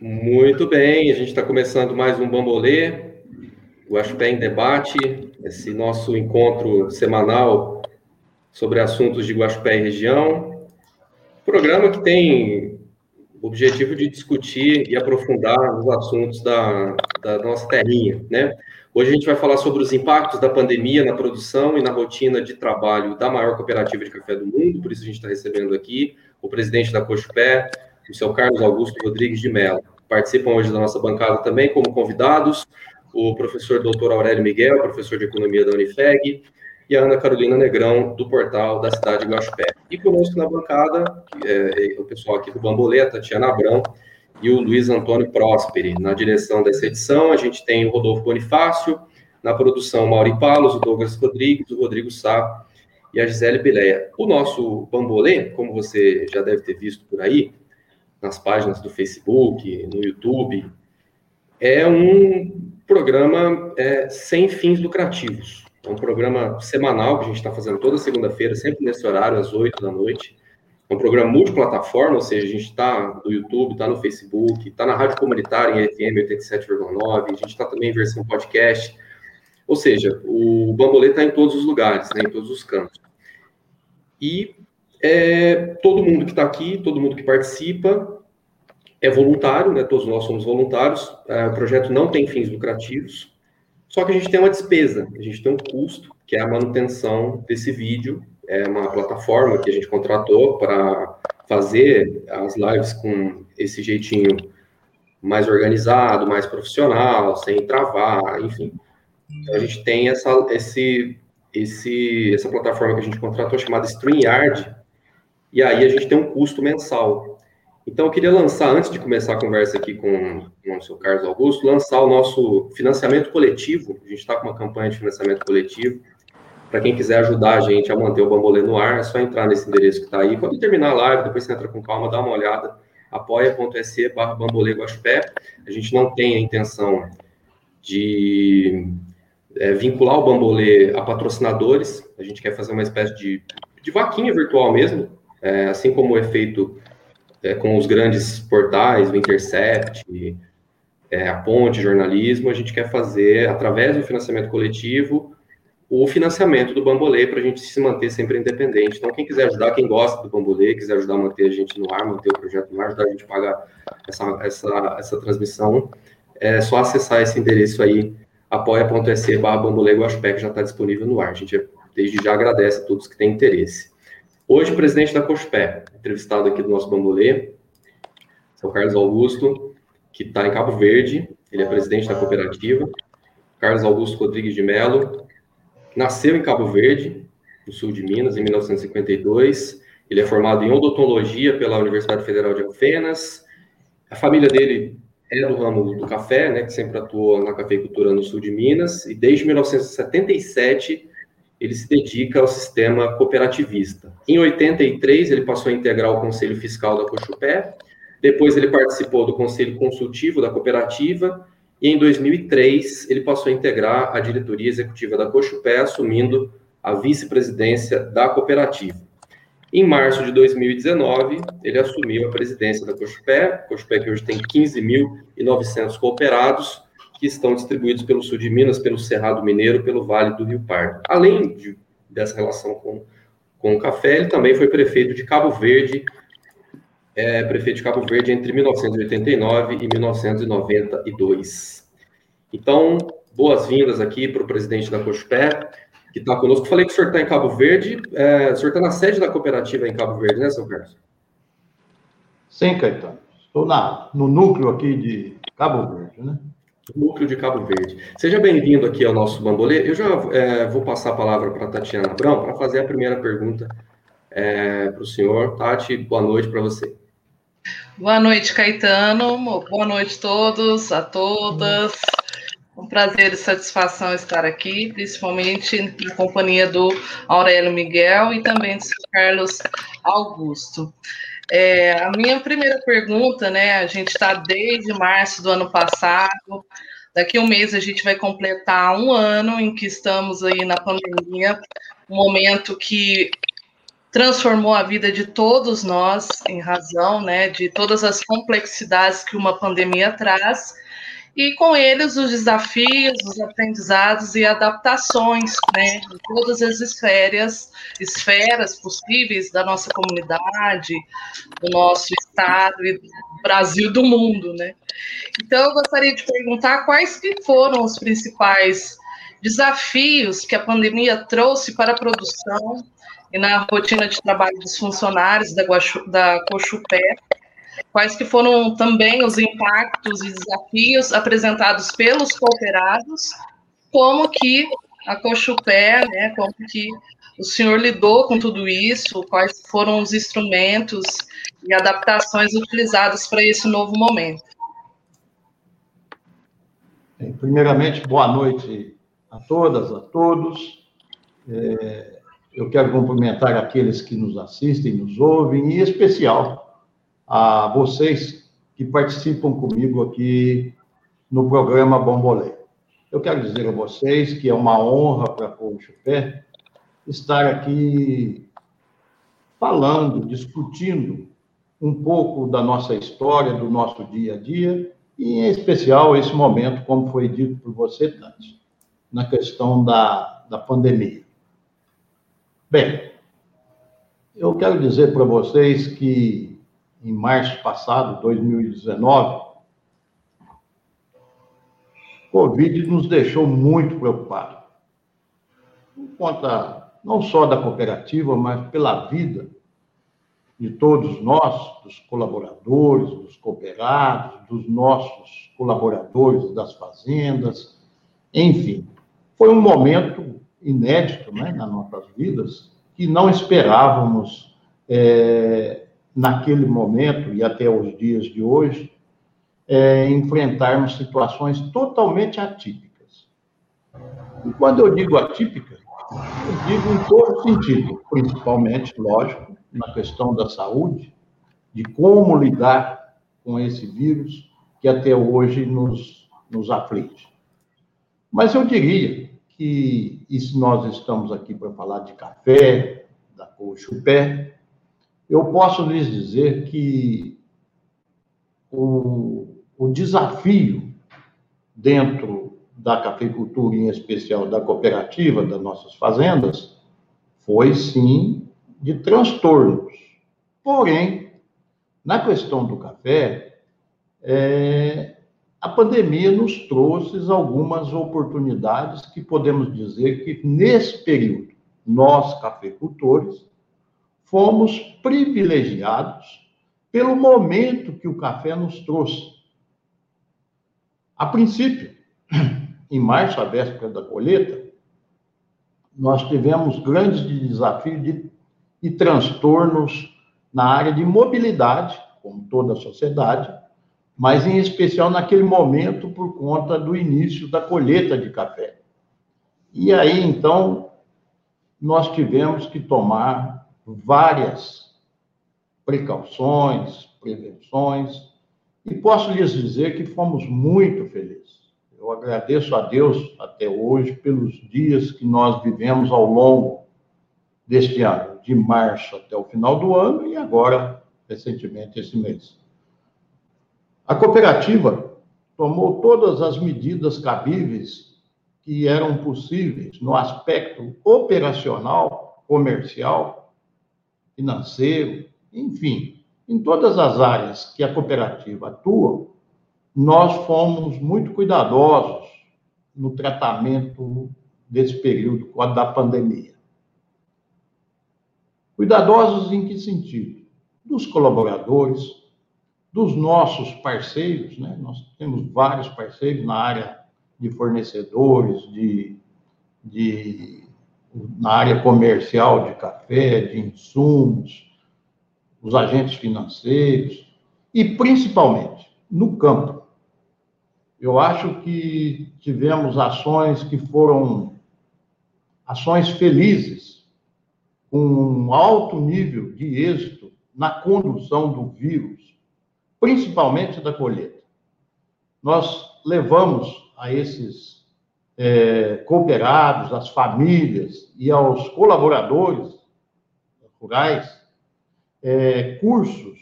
Muito bem, a gente está começando mais um Bambolê, o em Debate, esse nosso encontro semanal sobre assuntos de Guaxupé e região. Programa que tem o objetivo de discutir e aprofundar os assuntos da, da nossa terrinha, né? Hoje a gente vai falar sobre os impactos da pandemia na produção e na rotina de trabalho da maior cooperativa de café do mundo, por isso a gente está recebendo aqui o presidente da Cochupé, o seu Carlos Augusto Rodrigues de Mello. Participam hoje da nossa bancada também como convidados o professor doutor Aurélio Miguel, professor de economia da Unifeg, e a Ana Carolina Negrão, do portal da cidade de Guaxupé. E conosco na bancada, é, é, o pessoal aqui do Bambolê, a Tatiana Abrão e o Luiz Antônio Prosperi. Na direção dessa edição, a gente tem o Rodolfo Bonifácio, na produção, Mauri Palos, o Douglas Rodrigues, o Rodrigo Sá e a Gisele Bileia. O nosso Bambolê, como você já deve ter visto por aí, nas páginas do Facebook, no YouTube, é um programa é, sem fins lucrativos. É um programa semanal que a gente está fazendo toda segunda-feira, sempre nesse horário, às 8 da noite. É um programa multiplataforma, ou seja, a gente está no YouTube, está no Facebook, está na rádio comunitária em FM 87,9, a gente está também em versão podcast. Ou seja, o Bambolê está em todos os lugares, né, em todos os cantos. E é, todo mundo que está aqui, todo mundo que participa, é voluntário, né? Todos nós somos voluntários. É, o projeto não tem fins lucrativos, só que a gente tem uma despesa, a gente tem um custo, que é a manutenção desse vídeo. É uma plataforma que a gente contratou para fazer as lives com esse jeitinho mais organizado, mais profissional, sem travar, enfim. Então a gente tem essa, esse, esse, essa plataforma que a gente contratou chamada StreamYard, e aí a gente tem um custo mensal. Então, eu queria lançar, antes de começar a conversa aqui com, com o seu Carlos Augusto, lançar o nosso financiamento coletivo. A gente está com uma campanha de financiamento coletivo. Para quem quiser ajudar a gente a manter o Bambolê no ar, é só entrar nesse endereço que está aí. Quando terminar a live, depois você entra com calma, dá uma olhada. apoia.se barra Bambolê Guaxupé. A gente não tem a intenção de é, vincular o Bambolê a patrocinadores. A gente quer fazer uma espécie de, de vaquinha virtual mesmo, é, assim como é feito é, com os grandes portais, o Intercept, é, a Ponte, jornalismo, a gente quer fazer, através do financiamento coletivo, o financiamento do Bambolê para a gente se manter sempre independente. Então, quem quiser ajudar, quem gosta do Bambolê, quiser ajudar a manter a gente no ar, manter o projeto no ar, ajudar a gente a pagar essa, essa, essa transmissão, é só acessar esse endereço aí, apoia.se barra Bambolê que já está disponível no ar. A gente, desde já, agradece a todos que têm interesse. Hoje, presidente da COSPÉ, entrevistado aqui do nosso Bambolê, São Carlos Augusto, que está em Cabo Verde, ele é presidente da cooperativa. Carlos Augusto Rodrigues de Mello, nasceu em Cabo Verde, no sul de Minas, em 1952. Ele é formado em odontologia pela Universidade Federal de Alfenas. A família dele é do ramo do café, né, que sempre atuou na cafeicultura no sul de Minas, e desde 1977 ele se dedica ao sistema cooperativista. Em 83, ele passou a integrar o Conselho Fiscal da Cochupé, depois ele participou do Conselho Consultivo da cooperativa, e em 2003 ele passou a integrar a diretoria executiva da Cochupé, assumindo a vice-presidência da cooperativa. Em março de 2019, ele assumiu a presidência da Cochupé, Cochupé que hoje tem 15.900 cooperados, que estão distribuídos pelo sul de Minas, pelo Cerrado Mineiro, pelo Vale do Rio Pardo. Além de, dessa relação com, com o café, ele também foi prefeito de Cabo Verde, é, prefeito de Cabo Verde entre 1989 e 1992. Então, boas-vindas aqui para o presidente da Cochupé, que está conosco. Falei que o senhor está em Cabo Verde, é, o senhor está na sede da cooperativa em Cabo Verde, né, seu Carlos? Sim, Caetano. Estou na, no núcleo aqui de Cabo Verde, né? Núcleo de Cabo Verde. Seja bem-vindo aqui ao nosso Bambolê. Eu já é, vou passar a palavra para a Tatiana Abrão para fazer a primeira pergunta é, para o senhor. Tati, boa noite para você. Boa noite, Caetano. Boa noite a todos, a todas. Um prazer e satisfação estar aqui, principalmente em companhia do Aurélio Miguel e também do Carlos Augusto. É, a minha primeira pergunta, né? A gente está desde março do ano passado. Daqui a um mês a gente vai completar um ano em que estamos aí na pandemia, um momento que transformou a vida de todos nós em razão, né, de todas as complexidades que uma pandemia traz e com eles os desafios, os aprendizados e adaptações, né, em todas as esferas, esferas possíveis da nossa comunidade, do nosso estado e do Brasil do mundo, né. Então eu gostaria de perguntar quais que foram os principais desafios que a pandemia trouxe para a produção e na rotina de trabalho dos funcionários da, Guaxu, da Cochupé, quais que foram também os impactos e desafios apresentados pelos cooperados, como que a Cochupé, né, como que o senhor lidou com tudo isso, quais foram os instrumentos e adaptações utilizados para esse novo momento. Primeiramente, boa noite a todas, a todos. É, eu quero cumprimentar aqueles que nos assistem, nos ouvem, e em especial a vocês que participam comigo aqui no programa Bombolé. Eu quero dizer a vocês que é uma honra para o Chupé estar aqui falando, discutindo um pouco da nossa história, do nosso dia a dia, e em especial esse momento, como foi dito por você, Tati, na questão da, da pandemia. Bem, eu quero dizer para vocês que em março passado, 2019, o Covid nos deixou muito preocupados. Por conta não só da cooperativa, mas pela vida de todos nós, dos colaboradores, dos cooperados, dos nossos colaboradores das fazendas, enfim. Foi um momento inédito né, nas nossas vidas, que não esperávamos é, naquele momento e até os dias de hoje, é, enfrentarmos situações totalmente atípicas. E quando eu digo atípica, eu digo em todo sentido, principalmente, lógico, na questão da saúde, de como lidar com esse vírus que até hoje nos, nos aflige. Mas eu diria que, e se nós estamos aqui para falar de café, da Cochupé, eu posso lhes dizer que o, o desafio dentro da cafeicultura, em especial da cooperativa, das nossas fazendas, foi sim de transtornos. Porém, na questão do café, é, a pandemia nos trouxe algumas oportunidades que podemos dizer que, nesse período, nós, cafeicultores, fomos privilegiados pelo momento que o café nos trouxe. A princípio, em março, a véspera da colheita, nós tivemos grandes desafios de, e transtornos na área de mobilidade, como toda a sociedade, mas em especial naquele momento por conta do início da colheita de café. E aí, então, nós tivemos que tomar várias precauções, prevenções, e posso lhes dizer que fomos muito felizes. Eu agradeço a Deus até hoje pelos dias que nós vivemos ao longo deste ano, de março até o final do ano e agora, recentemente, esse mês. A cooperativa tomou todas as medidas cabíveis que eram possíveis no aspecto operacional, comercial, financeiro, enfim, em todas as áreas que a cooperativa atua, nós fomos muito cuidadosos no tratamento desse período da pandemia. Cuidadosos em que sentido? Dos colaboradores, dos nossos parceiros, né? Nós temos vários parceiros na área de fornecedores, de, de na área comercial de café, de insumos, os agentes financeiros e principalmente no campo. Eu acho que tivemos ações que foram ações felizes, com um alto nível de êxito na condução do vírus principalmente da colheita. Nós levamos a esses é, cooperados, às famílias e aos colaboradores rurais é, cursos,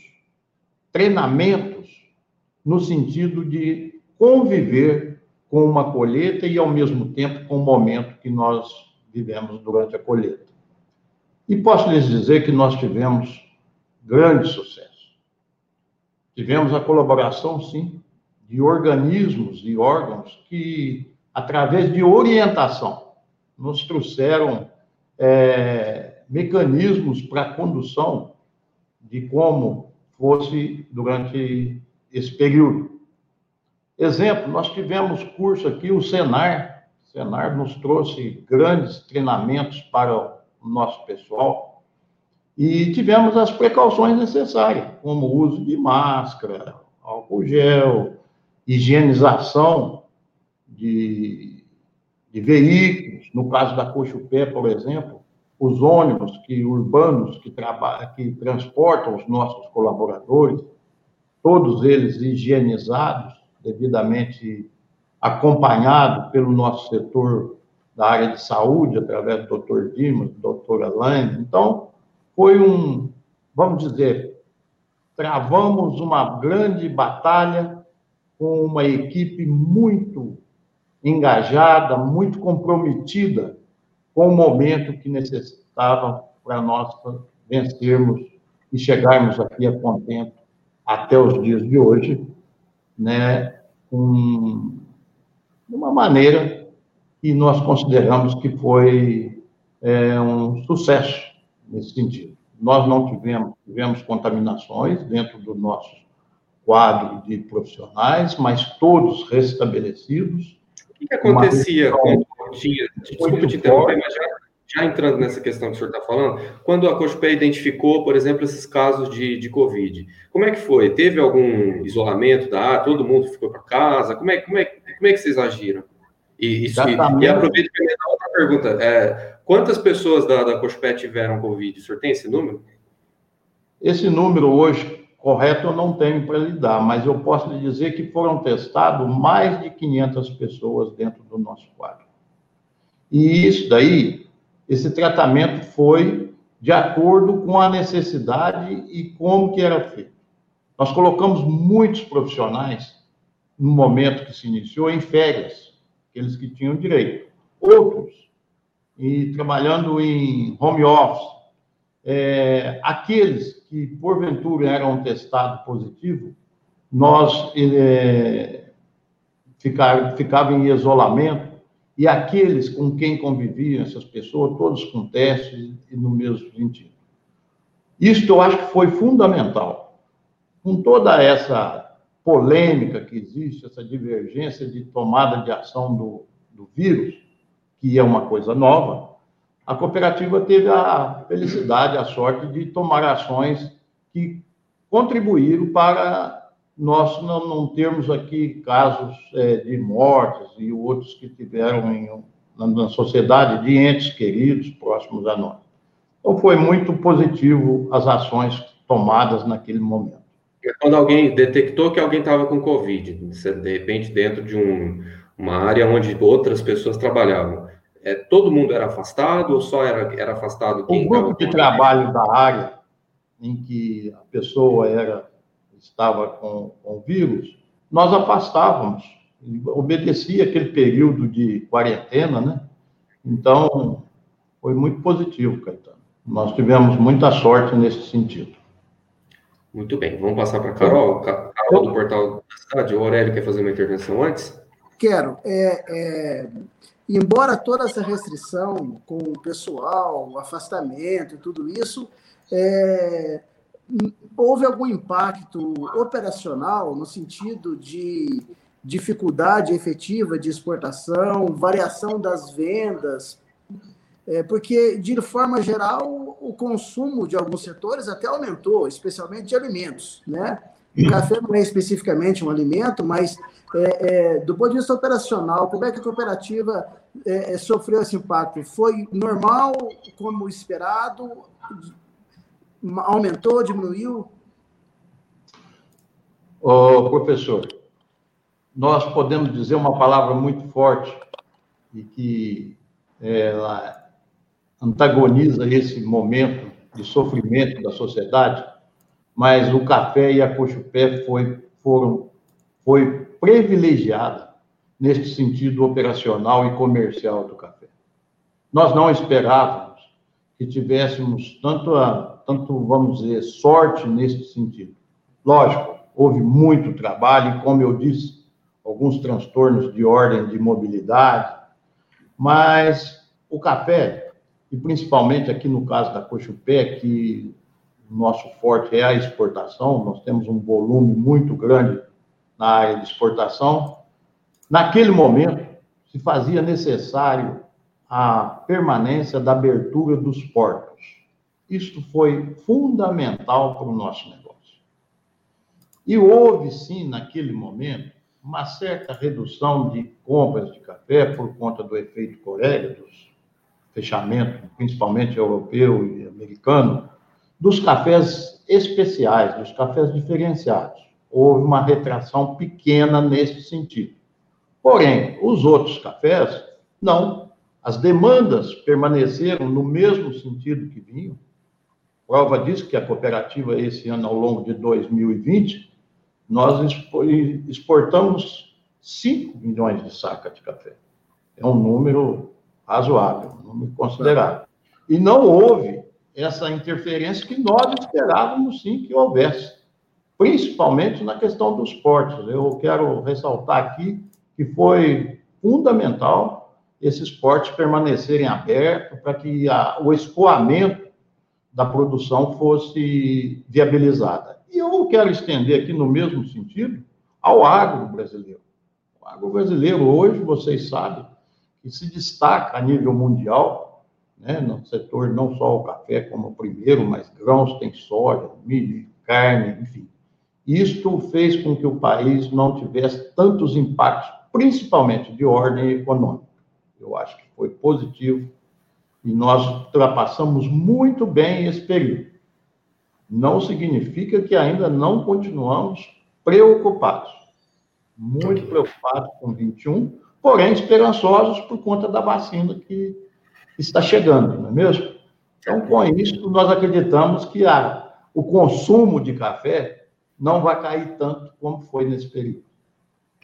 treinamentos, no sentido de conviver com uma colheita e, ao mesmo tempo, com o momento que nós vivemos durante a colheita. E posso lhes dizer que nós tivemos grande sucesso. Tivemos a colaboração, sim, de organismos e órgãos que, através de orientação, nos trouxeram é, mecanismos para condução de como fosse durante esse período. Exemplo, nós tivemos curso aqui, o Senar. O Senar nos trouxe grandes treinamentos para o nosso pessoal e tivemos as precauções necessárias, como o uso de máscara, álcool gel, higienização de, de veículos. No caso da Cochupé, por exemplo, os ônibus que urbanos que, trabalham, que transportam os nossos colaboradores, todos eles higienizados, devidamente acompanhados pelo nosso setor da área de saúde, através do Dr. Dimas, do Dr. Alain. Então, foi um, vamos dizer, travamos uma grande batalha com uma equipe muito engajada, muito comprometida com o momento que necessitava para nós vencermos e chegarmos aqui a contento até os dias de hoje, né, com, de uma maneira que nós consideramos que foi é, um sucesso nesse sentido. Nós não tivemos, tivemos contaminações dentro do nosso quadro de profissionais, mas todos restabelecidos. O que, que acontecia quando tinha, desculpa te interromper, mas já, já, entrando nessa questão que o senhor está falando, quando a COSPE identificou, por exemplo, esses casos de, de Covid, como é que foi? Teve algum isolamento da área? Todo mundo ficou para casa? Como é, como, é, como é que vocês agiram? E, isso, e, e aproveito para outra pergunta. É, quantas pessoas da, da COSPE tiveram Covid? O senhor tem esse número? Esse número hoje correto eu não tenho para lhe dar, mas eu posso lhe dizer que foram testados mais de 500 pessoas dentro do nosso quadro. E isso daí, esse tratamento foi de acordo com a necessidade e como que era feito. Nós colocamos muitos profissionais no momento que se iniciou em férias, aqueles que tinham direito. Outros, e trabalhando em home office, é, aqueles que porventura eram testados positivos, nós é, ficar, ficavam em isolamento e aqueles com quem conviviam essas pessoas, todos com testes e no mesmo sentido. Isso eu acho que foi fundamental. Com toda essa polêmica que existe, essa divergência de tomada de ação do, do vírus, que é uma coisa nova, a cooperativa teve a felicidade, a sorte de tomar ações que contribuíram para nós não, não termos aqui casos é, de mortes e outros que tiveram em, na, na sociedade de entes queridos próximos a nós. Então, foi muito positivo as ações tomadas naquele momento. Quando alguém detectou que alguém estava com Covid, de repente dentro de um, uma área onde outras pessoas trabalhavam, é, todo mundo era afastado ou só era, era afastado quem O grupo de trabalho da área em que a pessoa era estava com, com o vírus, nós afastávamos, obedecia aquele período de quarentena, né? Então, foi muito positivo, Caetano. Nós tivemos muita sorte nesse sentido. Muito bem, vamos passar para a Carol, Carol do Portal da Cidade. O Aurélio quer fazer uma intervenção antes? Quero. É, é, embora toda essa restrição com o pessoal, o afastamento e tudo isso, é, houve algum impacto operacional no sentido de dificuldade efetiva de exportação, variação das vendas, é, porque, de forma geral, o consumo de alguns setores até aumentou, especialmente de alimentos, né? Café não é especificamente um alimento, mas é, é, do ponto de vista operacional, como é que a cooperativa é, é sofreu esse impacto? Foi normal, como esperado? Aumentou, diminuiu? Ô, professor, nós podemos dizer uma palavra muito forte e que ela antagoniza esse momento de sofrimento da sociedade, mas o café e a coxupé foi, foram, foi privilegiada neste sentido operacional e comercial do café. Nós não esperávamos que tivéssemos tanto, a, tanto vamos dizer, sorte neste sentido. Lógico, houve muito trabalho e, como eu disse, alguns transtornos de ordem de mobilidade, mas o café, e principalmente aqui no caso da Cochupé, que nosso forte é a exportação, nós temos um volume muito grande na área de exportação. Naquele momento, se fazia necessário a permanência da abertura dos portos. Isto foi fundamental para o nosso negócio. E houve, sim, naquele momento, uma certa redução de compras de café por conta do efeito Coreia, dos fechamentos, principalmente europeu e americano, dos cafés especiais, dos cafés diferenciados. Houve uma retração pequena nesse sentido. Porém, os outros cafés, não. As demandas permaneceram no mesmo sentido que vinham. Prova disso que a cooperativa, esse ano, ao longo de 2020, nós exportamos 5 milhões de sacas de café. É um número razoável, um número considerável. E não houve essa interferência que nós esperávamos sim que houvesse, principalmente na questão dos portos. Eu quero ressaltar aqui que foi fundamental esses portos permanecerem abertos para que a, o escoamento da produção fosse viabilizada. E eu quero estender aqui no mesmo sentido ao agro brasileiro. O agro brasileiro hoje, vocês sabem, que se destaca a nível mundial né, no setor não só o café como o primeiro, mas grãos, tem soja, milho, carne, enfim. Isto fez com que o país não tivesse tantos impactos, principalmente de ordem econômica. Eu acho que foi positivo e nós ultrapassamos muito bem esse período. Não significa que ainda não continuamos preocupados. Muito preocupados com 21, porém esperançosos por conta da vacina que está chegando, não é mesmo? Então, com isso, nós acreditamos que a, o consumo de café não vai cair tanto como foi nesse período.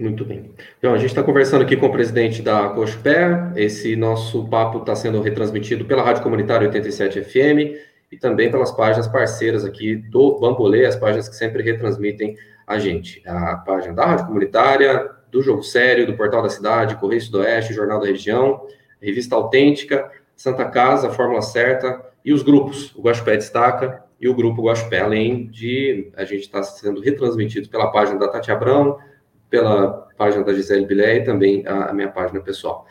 Muito bem. Então, a gente está conversando aqui com o presidente da Cochupé. Esse nosso papo está sendo retransmitido pela Rádio Comunitária 87 FM e também pelas páginas parceiras aqui do Bambolê, as páginas que sempre retransmitem a gente. A página da Rádio Comunitária, do Jogo Sério, do Portal da Cidade, Correio Sudoeste, Jornal da Região, Revista Autêntica, Santa Casa, Fórmula Certa e os grupos. O Guaxupé Destaca e o Grupo Guaxupé, além de a gente estar tá sendo retransmitido pela página da Tati Abrão, pela página da Gisele Bilé e também a, a minha página pessoal.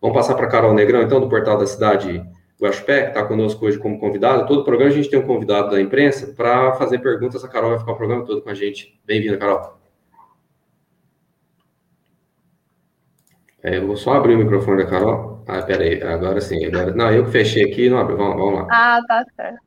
Vamos passar para Carol Negrão, então, do Portal da Cidade Guaxupé, que está conosco hoje como convidada. Todo programa a gente tem um convidado da imprensa para fazer perguntas. A Carol vai ficar o programa todo com a gente. Bem-vinda, Carol. É, eu vou só abrir o microfone da Carol. Ah, peraí, agora sim. Agora... Não, eu que fechei aqui, não abre. Vamos, vamos lá. Ah, tá certo.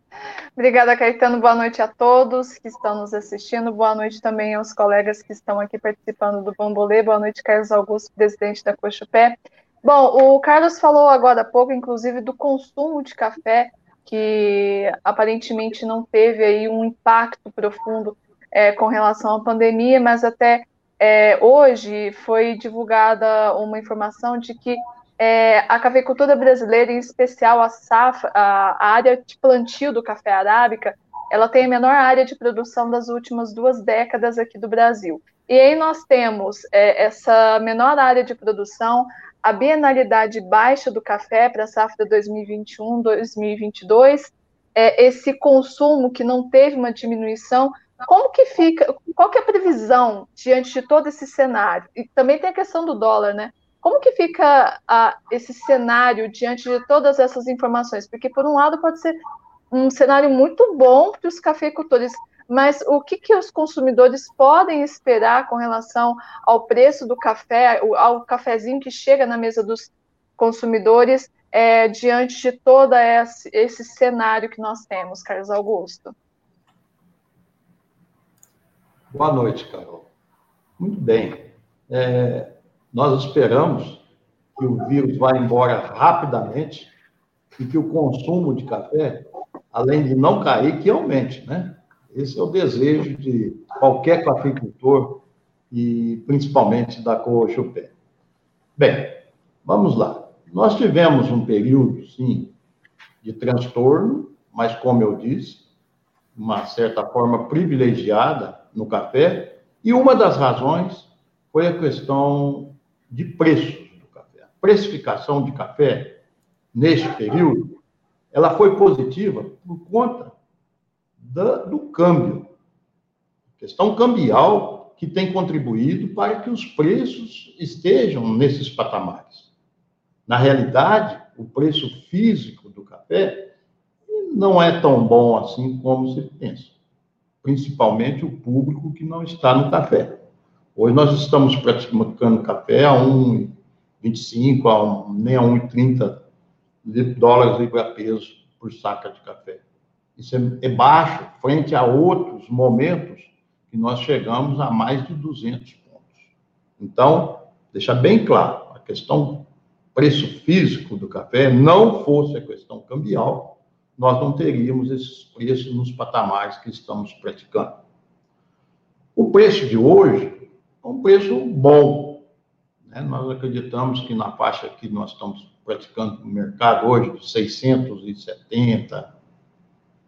Obrigada, Caetano. Boa noite a todos que estão nos assistindo. Boa noite também aos colegas que estão aqui participando do Bambolê. Boa noite, Carlos Augusto, presidente da Cochupé. Bom, o Carlos falou agora há pouco, inclusive, do consumo de café, que aparentemente não teve aí um impacto profundo é, com relação à pandemia, mas até é, hoje foi divulgada uma informação de que é, a cafeicultura brasileira, em especial a, safra, a, área de plantio do café arábica, ela tem a menor área de produção das últimas duas décadas aqui do Brasil. E aí nós temos é, essa menor área de produção, a bienalidade baixa do café para a safra 2021-2022, é, esse consumo que não teve uma diminuição como que fica, qual que é a previsão diante de todo esse cenário? E também tem a questão do dólar, né? Como que fica a, esse cenário diante de todas essas informações? Porque, por um lado, pode ser um cenário muito bom para os cafeicultores, mas o que, que os consumidores podem esperar com relação ao preço do café, ao cafezinho que chega na mesa dos consumidores, é, diante de todo esse, esse cenário que nós temos, Carlos Augusto? Boa noite, Carol. Muito bem. É, nós esperamos que o vírus vá embora rapidamente e que o consumo de café além de não cair, que aumente, né? Esse é o desejo de qualquer cafeicultor e principalmente da Cochupé. Bem, vamos lá. Nós tivemos um período, sim, de transtorno, mas como eu disse, uma certa forma privilegiada no café, e uma das razões foi a questão de preços do café. A precificação de café neste período, ela foi positiva por conta do câmbio. A questão cambial que tem contribuído para que os preços estejam nesses patamares. Na realidade, o preço físico do café não é tão bom assim como se pensa, principalmente o público que não está no café. Hoje nós estamos praticando café a 1,25, a um, nem a 1,30 dólares libra peso por saca de café. Isso é, é baixo frente a outros momentos que nós chegamos a mais de 200 pontos. Então, deixar bem claro, a questão preço físico do café não fosse a questão cambial, nós não teríamos esses preços nos patamares que estamos praticando. O preço de hoje é um preço bom. Né? Nós acreditamos que na faixa que nós estamos praticando no mercado hoje, de 670,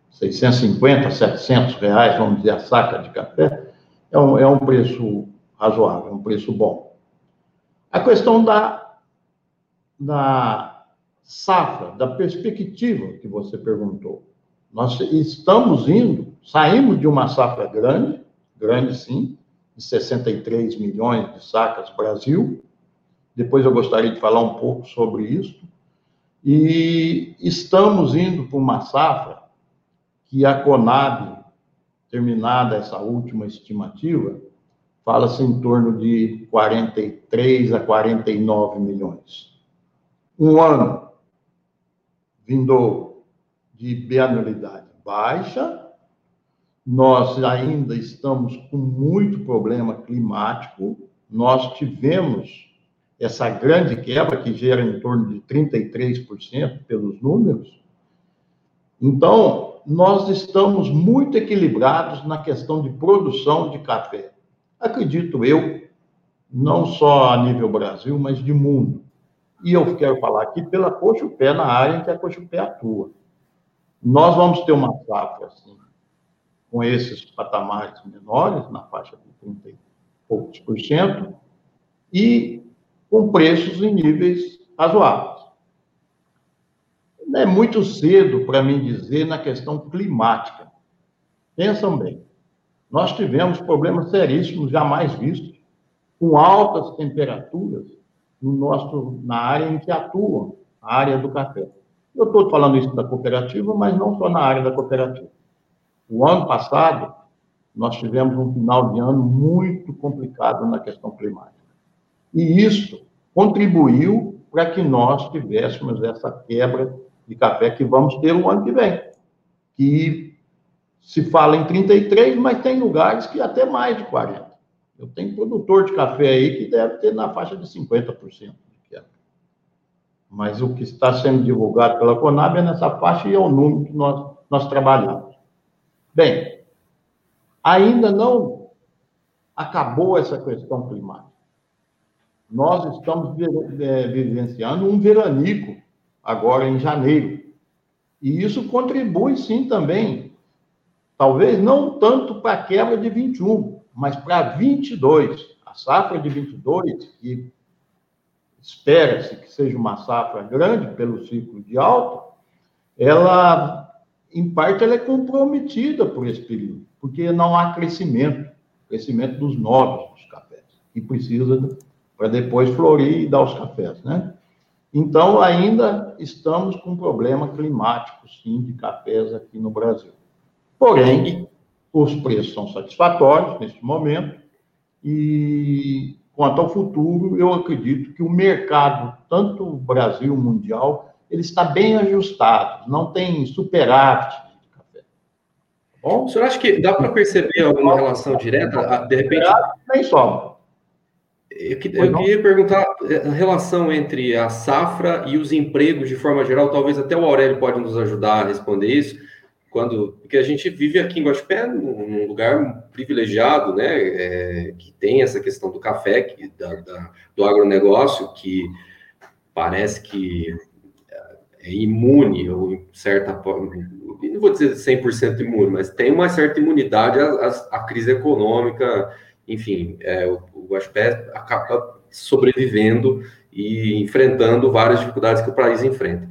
650, 700 reais, vamos dizer, a saca de café, é um, é um preço razoável, um preço bom. A questão da, da safra, da perspectiva que você perguntou. Nós estamos indo, saímos de uma safra grande, grande sim, 63 milhões de sacas Brasil. Depois eu gostaria de falar um pouco sobre isso. E estamos indo para uma safra que a Conab, terminada essa última estimativa, fala-se em torno de 43 a 49 milhões. Um ano vindo de bianualidade baixa, nós ainda estamos com muito problema climático, nós tivemos essa grande quebra que gera em torno de 33% pelos números. Então, nós estamos muito equilibrados na questão de produção de café. Acredito eu, não só a nível Brasil, mas de mundo. E eu quero falar aqui pela Cochupé, na área em que a Cochupé atua. Nós vamos ter uma safra, assim, com esses patamares menores, na faixa de 30 e poucos por cento, e com preços em níveis razoáveis. É muito cedo para mim dizer na questão climática. Pensam bem, nós tivemos problemas seríssimos jamais vistos, com altas temperaturas no nosso, na área em que atuam, a área do café. Eu estou falando isso da cooperativa, mas não só na área da cooperativa. O ano passado, nós tivemos um final de ano muito complicado na questão climática. E isso contribuiu para que nós tivéssemos essa quebra de café que vamos ter o ano que vem. Que se fala em 33, mas tem lugares que até mais de 40. Eu tenho produtor de café aí que deve ter na faixa de 50% de quebra. Mas o que está sendo divulgado pela Conab é nessa faixa e é o número que nós, nós trabalhamos. Bem, ainda não acabou essa questão climática. Nós estamos é, vivenciando um veranico agora em janeiro. E isso contribui sim também, talvez não tanto para a quebra de 21, mas para 22, a safra de 22, que espera-se que seja uma safra grande pelo ciclo de alta, ela, em parte, ela é comprometida por esse período, porque não há crescimento, crescimento dos novos dos cafés, que precisa para depois florir e dar os cafés, né? Então, ainda estamos com um problema climático, sim, de cafés aqui no Brasil. Porém, os preços são satisfatórios neste momento e quanto ao futuro, eu acredito que o mercado, tanto o Brasil mundial, ele está bem ajustado, não tem superávit. Tá bom? O senhor acha que dá para perceber alguma relação direta? De repente. Nem só. Eu, eu queria perguntar a relação entre a safra e os empregos de forma geral, talvez até o Aurélio pode nos ajudar a responder isso quando porque a gente vive aqui em Guaxupé num lugar privilegiado, né, é, que tem essa questão do café, que, da, da, do agronegócio, que parece que imune, ou certa não vou dizer 100% imune, mas tem uma certa imunidade à, à, crise econômica, enfim, é, o, o acaba sobrevivendo e enfrentando várias dificuldades que o país enfrenta.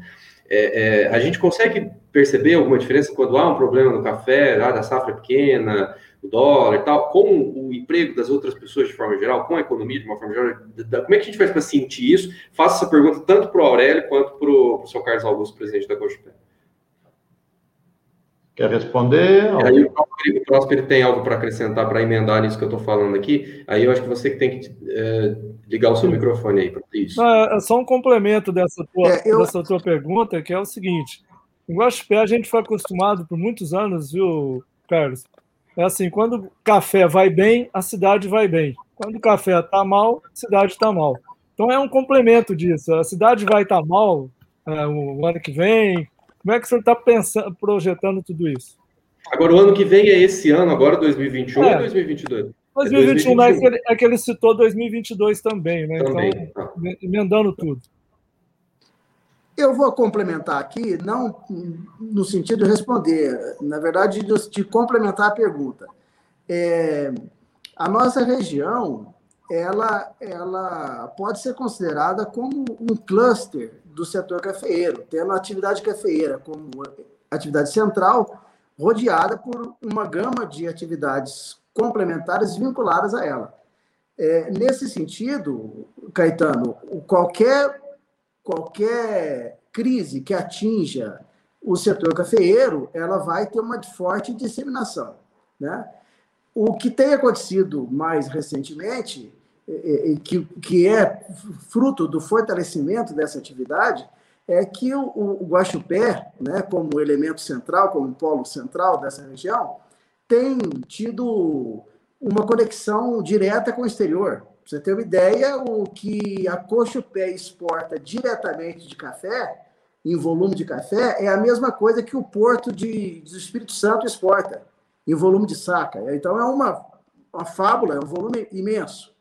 É, é, a gente consegue perceber alguma diferença quando há um problema no café, lá da safra pequena, o dólar e tal, com o emprego das outras pessoas de forma geral, com a economia de uma forma geral? Como é que a gente faz para sentir isso? Faço essa pergunta tanto para o Aurélio quanto para o senhor Carlos Augusto, presidente da Cochupé. Quer responder? E aí o Próspero tem algo para acrescentar, para emendar nisso que eu estou falando aqui. Aí eu acho que você que tem que é, ligar o seu microfone aí para isso. é só um complemento dessa tua, é, eu... dessa tua pergunta, que é o seguinte. Em Guaxupé, a gente foi acostumado por muitos anos, viu, Carlos? É assim, quando o café vai bem, a cidade vai bem. Quando o café está mal, a cidade está mal. Então é um complemento disso. A cidade vai estar tá mal é, o ano que vem, como é que o senhor está pensando, projetando tudo isso? Agora, o ano que vem é esse ano, agora 2021 é. ou 2022? 2021, é 2021. É, que ele, é que ele citou 2022 também, né? Também. Então, tá. emendando tudo. Eu vou complementar aqui, não no sentido de responder, na verdade, de, de complementar a pergunta. É, a nossa região, ela, ela pode ser considerada como um cluster do setor cafeeiro, tendo a atividade cafeeira como atividade central, rodeada por uma gama de atividades complementares vinculadas a ela. É, nesse sentido, Caetano, qualquer, qualquer crise que atinja o setor cafeeiro, ela vai ter uma forte disseminação. Né? O que tem acontecido mais recentemente que, é fruto do fortalecimento dessa atividade, é que o, o Guaxupé, né, como elemento central, como polo central dessa região, tem tido uma conexão direta com o exterior. Pra você ter uma ideia, o que a Cochupé exporta diretamente de café, em volume de café, é a mesma coisa que o porto de, do Espírito Santo exporta, em volume de saca. Então, é uma, uma fábula, é um volume imenso.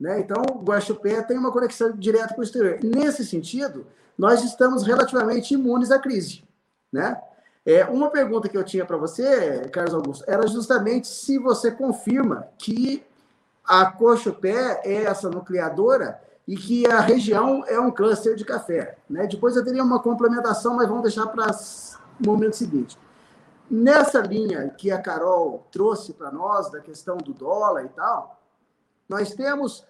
Né? Então, o Guaxupé tem uma conexão direta com o exterior. Nesse sentido, nós estamos relativamente imunes à crise. Né? É, uma pergunta que eu tinha para você, Carlos Augusto, era justamente se você confirma que a Cochupé é essa nucleadora e que a região é um cluster de café. Né? Depois eu teria uma complementação, mas vamos deixar para o momento seguinte. Nessa linha que a Carol trouxe para nós, da questão do dólar e tal, nós temos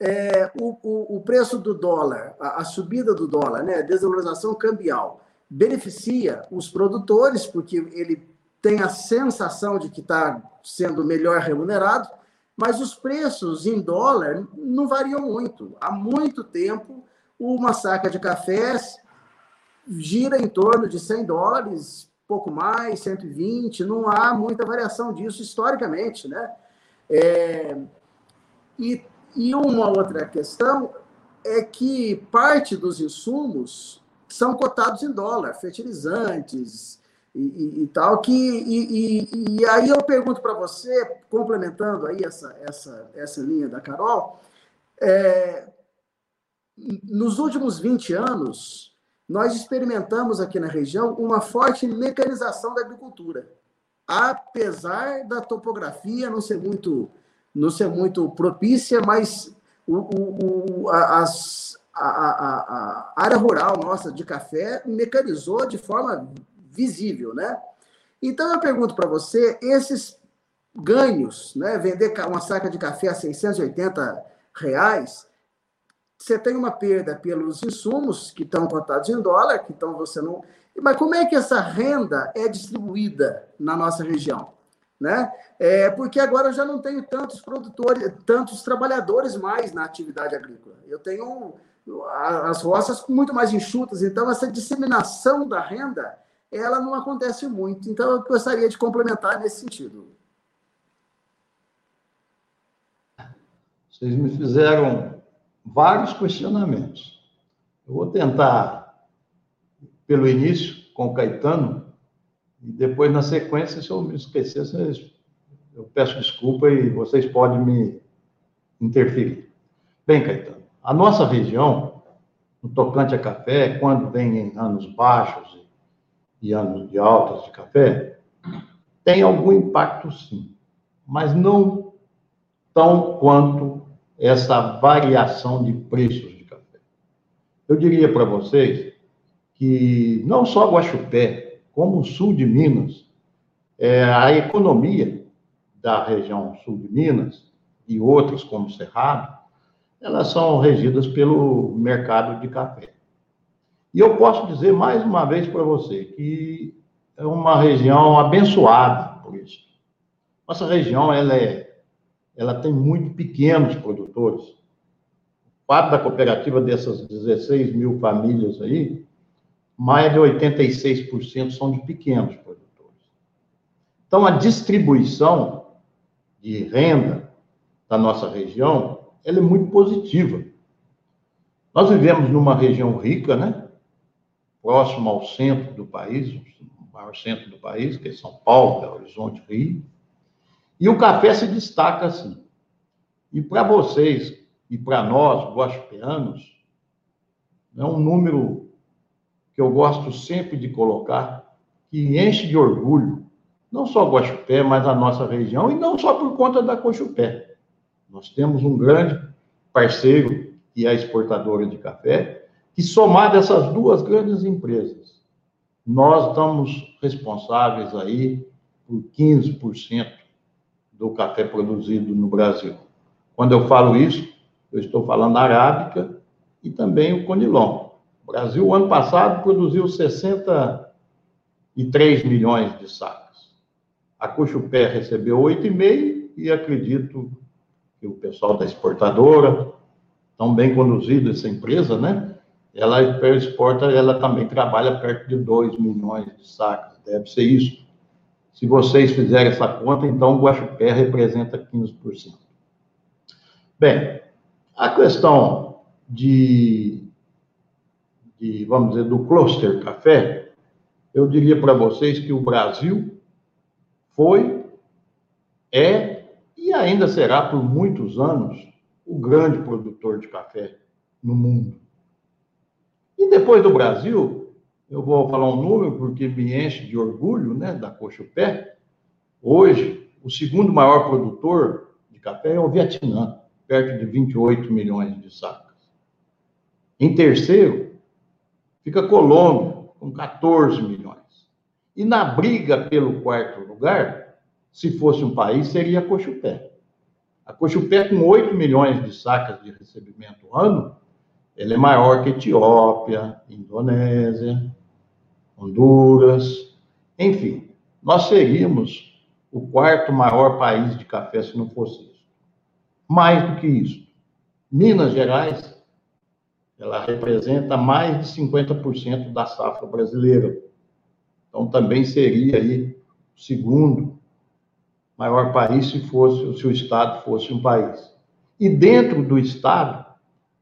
é, o, o, o, preço do dólar, a, a, subida do dólar, né, a desvalorização cambial, beneficia os produtores, porque ele tem a sensação de que está sendo melhor remunerado, mas os preços em dólar não variam muito. Há muito tempo, uma saca de cafés gira em torno de 100 dólares, pouco mais, 120, não há muita variação disso historicamente, né? É, e, e uma outra questão é que parte dos insumos são cotados em dólar, fertilizantes e, e, tal, que, e, e, aí eu pergunto para você, complementando aí essa, essa, essa linha da Carol, é, nos últimos 20 anos, nós experimentamos aqui na região uma forte mecanização da agricultura. Apesar da topografia não ser muito não ser muito propícia, mas o, o, o as, a, a, a, área rural nossa de café mecanizou de forma visível, né? Então eu pergunto para você, esses ganhos, né, vender uma saca de café a 680 reais, você tem uma perda pelos insumos que estão cotados em dólar, que então você não. Mas como é que essa renda é distribuída na nossa região? né? É, porque agora eu já não tenho tantos produtores, tantos trabalhadores mais na atividade agrícola. Eu tenho as roças muito mais enxutas, então essa disseminação da renda, ela não acontece muito. Então eu gostaria de complementar nesse sentido. Vocês me fizeram vários questionamentos. Eu vou tentar, pelo início, com o Caetano, E depois, na sequência, se eu me esquecer, eu peço desculpa e vocês podem me interferir. Bem, Caetano, a nossa região, no tocante a café, quando vem em anos baixos e anos de altas de café, tem algum impacto sim, mas não tão quanto essa variação de preços de café. Eu diria para vocês que não só Guaxupé, como o sul de Minas, é, a economia da região sul de Minas e outras como Cerrado, elas são regidas pelo mercado de café. E eu posso dizer mais uma vez para você que é uma região abençoada por isso. Nossa região ela é, ela tem muito pequenos produtores. Parte da cooperativa dessas 16 mil famílias aí, mais de 86% são de pequenos produtores. Então, a distribuição de renda da nossa região, ela é muito positiva. Nós vivemos numa região rica, né? Próximo ao centro do país, o maior centro do país, que é São Paulo, Belo Horizonte, Rio. E o café se destaca assim. E para vocês e para nós, guaxupeanos, é um número que eu gosto sempre de colocar, que enche de orgulho não só Guaxupé, mas a nossa região, e não só por conta da Cochupé. Nós temos um grande parceiro, que é a exportadora de café, que somado essas duas grandes empresas, nós estamos responsáveis aí por 15% do café produzido no Brasil. Quando eu falo isso, eu estou falando arábica e também o conilon. O Brasil, ano passado, produziu 63 milhões de sacos. A Cuxupé recebeu 8,5 e acredito que o pessoal da exportadora, tão bem conduzido essa empresa, né? Ela exporta, ela também trabalha perto de 2 milhões de sacos, deve ser isso. Se vocês fizerem essa conta, então o Guaxupé representa 15%. Bem, a questão de, de, vamos dizer, do cluster café, eu diria para vocês que o Brasil foi, é e ainda será por muitos anos o grande produtor de café no mundo. E depois do Brasil, eu vou falar um número porque me enche de orgulho, né, da Cochupé. Hoje, o segundo maior produtor de café é o Vietnã, perto de 28 milhões de sacas. Em terceiro, fica Colômbia, com 14 milhões. E na briga pelo quarto lugar, se fosse um país, seria a Cochupé. A Cochupé, com 8 milhões de sacas de recebimento ano, ela é maior que Etiópia, Indonésia, Honduras, enfim. Nós seríamos o quarto maior país de café se não fosse isso. Mais do que isso, Minas Gerais, ela representa mais de 50% da safra brasileira. Então, também seria aí o segundo maior país se fosse se o estado fosse um país. E dentro do estado,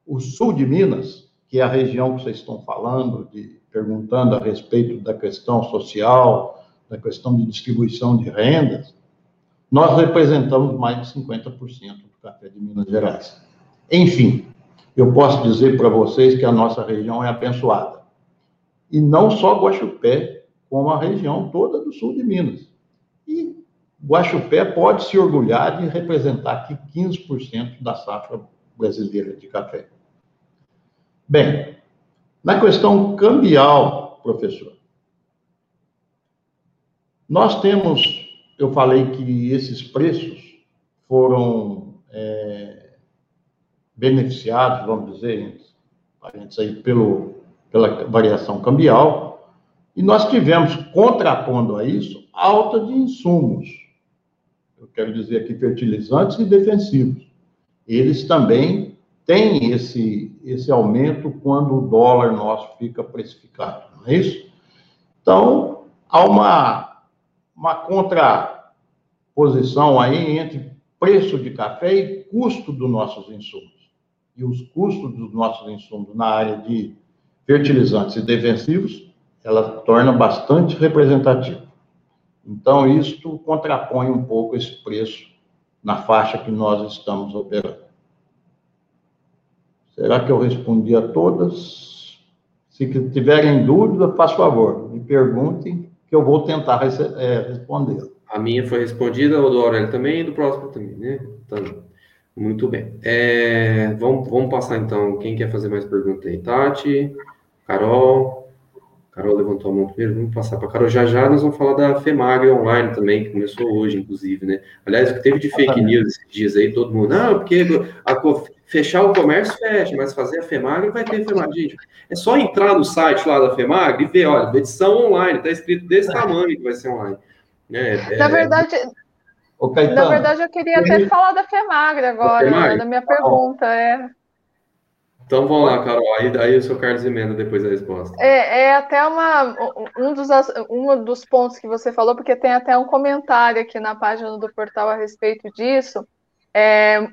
o sul de Minas, que é a região que vocês estão falando, de, perguntando a respeito da questão social, da questão de distribuição de rendas, nós representamos mais de 50% do café de Minas Gerais. Enfim, eu posso dizer para vocês que a nossa região é abençoada. E não só Guaxupé, como a região toda do sul de Minas. E Guaxupé pode se orgulhar de representar aqui 15% da safra brasileira de café. Bem, na questão cambial, professor, nós temos, eu falei que esses preços foram é, beneficiados, vamos dizer, pelo, pela variação cambial, e nós tivemos, contrapondo a isso, alta de insumos. Eu quero dizer aqui fertilizantes e defensivos. Eles também têm esse, esse aumento quando o dólar nosso fica precificado, não é isso? Então, há uma, uma contraposição aí entre preço de café e custo dos nossos insumos. E os custos dos nossos insumos na área de fertilizantes e defensivos ela torna bastante representativo. Então, isto contrapõe um pouco esse preço na faixa que nós estamos operando. Será que eu respondi a todas? Se tiverem dúvida, faça favor, me perguntem, que eu vou tentar é, responder. A minha foi respondida, o do Aurélio também e do próximo também, né? Então, muito bem. É, vamos, vamos passar então. Quem quer fazer mais perguntas aí? Tati, Carol. Carol levantou a mão primeiro, vamos passar para Carol. Já já nós vamos falar da FEMAG online também, que começou hoje, inclusive, né? Aliás, o que teve de fake news esses dias aí, todo mundo, não, porque a, fechar o comércio fecha, mas fazer a FEMAG vai ter FEMAG. Gente, é só entrar no site lá da FEMAG e ver, olha, edição online, está escrito desse tamanho que vai ser online. É, Na é... verdade, na verdade, eu queria até falar da FEMAG agora, da, FEMAG? da minha pergunta. É. Então vamos lá, Carol. Aí, aí o seu Carlos emenda depois a resposta. É, é até uma, um, dos, um dos pontos que você falou, porque tem até um comentário aqui na página do portal a respeito disso. É,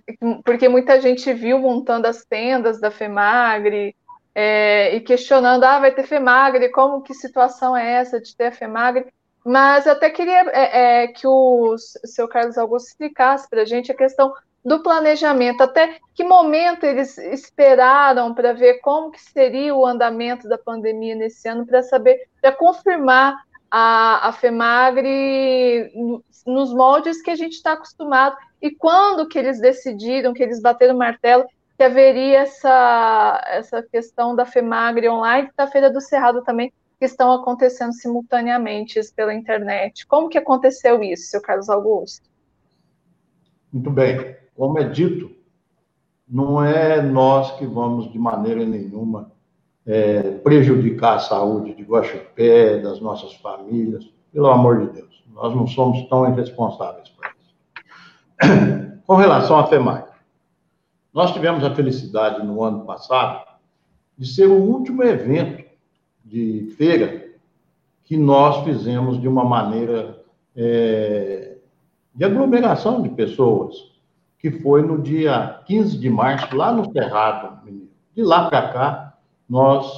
porque muita gente viu montando as tendas da FEMAGRE é, e questionando, ah, vai ter FEMAGRE, como que situação é essa de ter a FEMAGRE? Mas eu até queria é, é que o seu Carlos Augusto explicasse para a gente a questão do planejamento, até que momento eles esperaram para ver como que seria o andamento da pandemia nesse ano, para saber, para confirmar a, a FEMAGRE nos moldes que a gente está acostumado, e quando que eles decidiram, que eles bateram o martelo, que haveria essa, essa questão da FEMAGRE online, e da Feira do Cerrado também, que estão acontecendo simultaneamente pela internet. Como que aconteceu isso, seu Carlos Augusto? Muito bem como é dito, não é nós que vamos, de maneira nenhuma, é, prejudicar a saúde de Guaxupé, das nossas famílias, pelo amor de Deus. Nós não somos tão irresponsáveis para isso. Com relação à FEMAI, nós tivemos a felicidade no ano passado de ser o último evento de feira que nós fizemos de uma maneira é, de aglomeração de pessoas que foi no dia 15 de março, lá no Cerrado. De lá para cá, nós,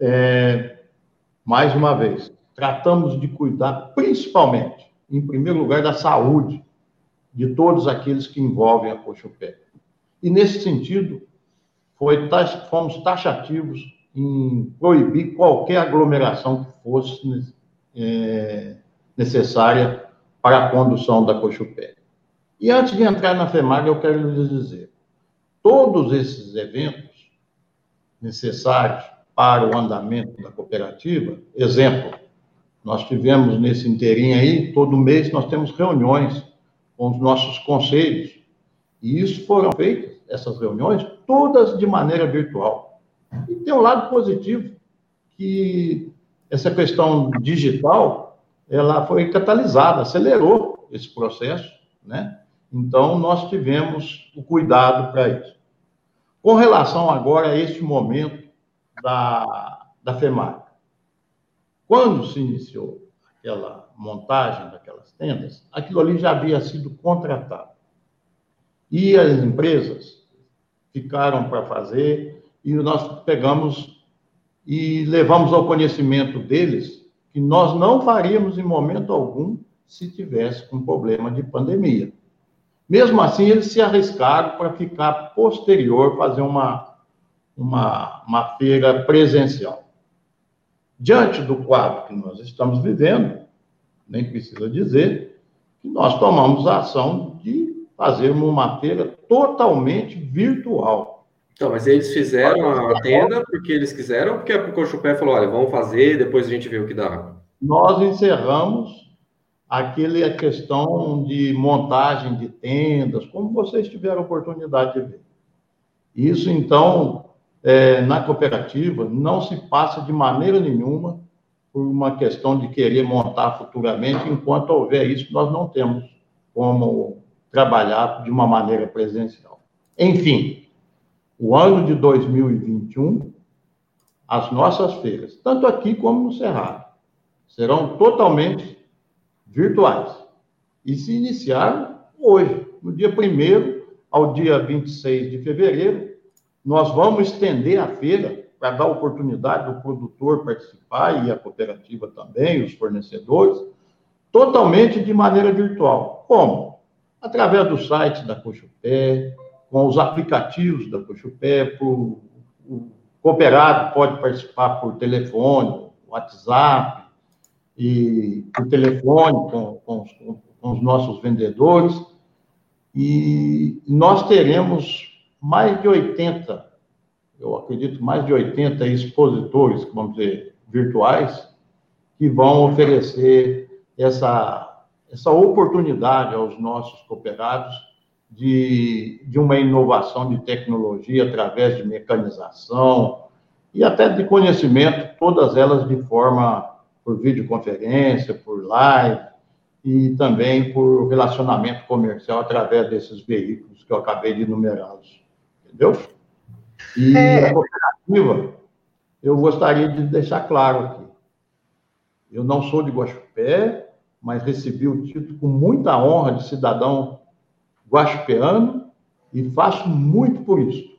é, mais uma vez, tratamos de cuidar, principalmente, em primeiro lugar, da saúde de todos aqueles que envolvem a Cochupé. E, nesse sentido, foi, fomos taxativos em proibir qualquer aglomeração que fosse é, necessária para a condução da Cochupé. E antes de entrar na FEMAG, eu quero lhes dizer: todos esses eventos necessários para o andamento da cooperativa, exemplo, nós tivemos nesse inteirinho aí, todo mês nós temos reuniões com os nossos conselhos, e isso foram feitas, essas reuniões, todas de maneira virtual. E tem um lado positivo, que essa questão digital, ela foi catalisada, acelerou esse processo, né? Então, nós tivemos o cuidado para isso. Com relação agora a este momento da, da FEMAC, quando se iniciou aquela montagem daquelas tendas, aquilo ali já havia sido contratado. E as empresas ficaram para fazer, e nós pegamos e levamos ao conhecimento deles que nós não faríamos em momento algum se tivesse um problema de pandemia. Mesmo assim, eles se arriscaram para ficar posterior, fazer uma, uma, uma feira presencial. Diante do quadro que nós estamos vivendo, nem precisa dizer, que nós tomamos a ação de fazer uma feira totalmente virtual. Então, mas eles fizeram a tenda porque eles quiseram, porque a Cochupé falou, olha, vamos fazer, depois a gente vê o que dá. Nós encerramos aquele a questão de montagem de tendas, como vocês tiveram oportunidade de ver. Isso, então, é, na cooperativa, não se passa de maneira nenhuma por uma questão de querer montar futuramente, enquanto houver isso, nós não temos como trabalhar de uma maneira presencial. Enfim, o ano de 2021, as nossas feiras, tanto aqui como no Cerrado, serão totalmente virtuais. E se iniciaram hoje, no dia 1 ao dia 26 de fevereiro. Nós vamos estender a feira para dar oportunidade do produtor participar e a cooperativa também, os fornecedores, totalmente de maneira virtual. Como? Através do site da Cochupé, com os aplicativos da Cochupé, o cooperado pode participar por telefone, WhatsApp, e por telefone com, com, com os nossos vendedores. E nós teremos mais de 80, eu acredito, mais de 80 expositores, vamos dizer, virtuais, que vão oferecer essa, essa oportunidade aos nossos cooperados de, de uma inovação de tecnologia através de mecanização e até de conhecimento, todas elas de forma por videoconferência, por live e também por relacionamento comercial através desses veículos que eu acabei de enumerá-los. Entendeu? E é... a cooperativa, eu gostaria de deixar claro aqui. Eu não sou de Guaxupé, mas recebi o título com muita honra de cidadão guaxupeano e faço muito por isso,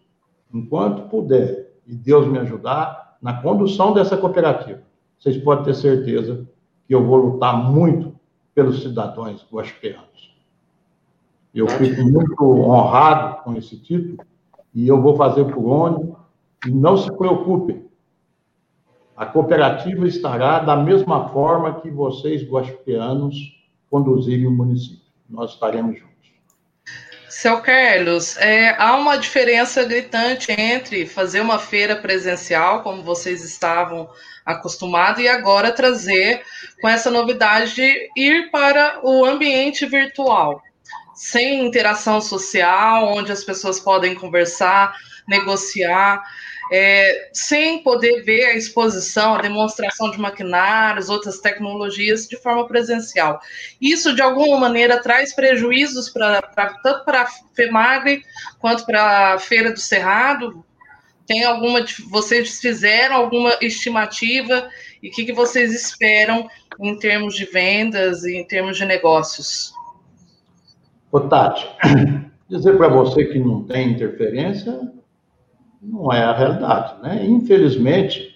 enquanto puder, e Deus me ajudar na condução dessa cooperativa. Vocês podem ter certeza que eu vou lutar muito pelos cidadãos guaxupeanos. Eu fico muito honrado com esse título e eu vou fazer por onde. E não se preocupem, a cooperativa estará da mesma forma que vocês, guaxupeanos, conduzirem o município. Nós estaremos juntos. Seu Carlos, é, há uma diferença gritante entre fazer uma feira presencial, como vocês estavam acostumados, e agora trazer com essa novidade de ir para o ambiente virtual, sem interação social, onde as pessoas podem conversar, negociar é, sem poder ver a exposição, a demonstração de maquinários, outras tecnologias de forma presencial. Isso, de alguma maneira, traz prejuízos pra, pra tanto para a FEMAGRE quanto para a Feira do Cerrado? Tem alguma. Vocês fizeram alguma estimativa e o que, que vocês esperam em termos de vendas e em termos de negócios? Ô, Tati, dizer para você que não tem interferência não é a realidade. Né? Infelizmente,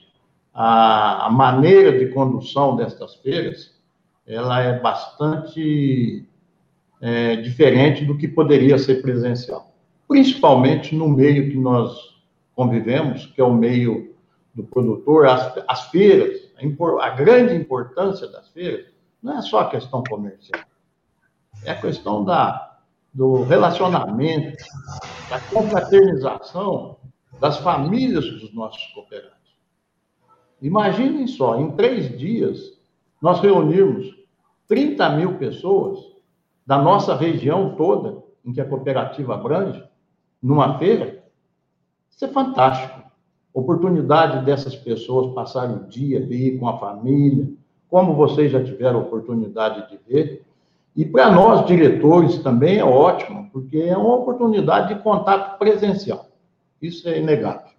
a, a maneira de condução destas feiras ela é bastante é, diferente do que poderia ser presencial, principalmente no meio que nós convivemos, que é o meio do produtor, as, as feiras, a, a grande importância das feiras não é só a questão comercial, é a questão da, do relacionamento, da confraternização das famílias dos nossos cooperados. Imaginem só, em três dias, nós reunirmos 30 mil pessoas da nossa região toda, em que a cooperativa abrange, numa feira. Isso é fantástico. Oportunidade dessas pessoas passarem o dia ali com a família, como vocês já tiveram oportunidade de ver. E para nós, diretores, também é ótimo, porque é uma oportunidade de contato presencial. Isso é inegável.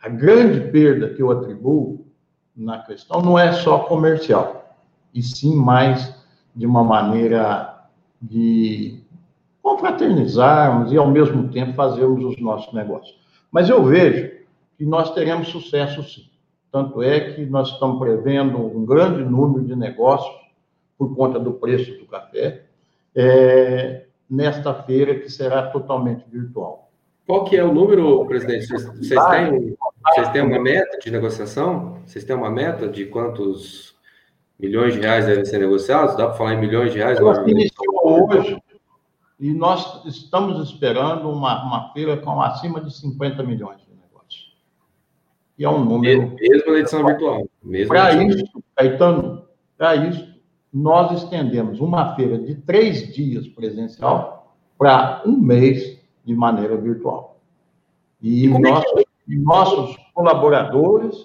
A grande perda que eu atribuo na questão não é só comercial, e sim mais de uma maneira de confraternizarmos e, ao mesmo tempo, fazermos os nossos negócios. Mas eu vejo que nós teremos sucesso sim. Tanto é que nós estamos prevendo um grande número de negócios por conta do preço do café, é, nesta feira que será totalmente virtual. Qual que é o número, presidente? Vocês têm, vocês têm uma meta de negociação? Vocês têm uma meta de quantos milhões de reais devem ser negociados? Dá para falar em milhões de reais? Nós iniciou hoje e nós estamos esperando uma, uma feira com acima de 50 milhões de negócios. E é um número... Mesmo na edição virtual. Para isso, Caetano, para isso, nós estendemos uma feira de três dias presencial para um mês de maneira virtual. E, e nossos, é nossos colaboradores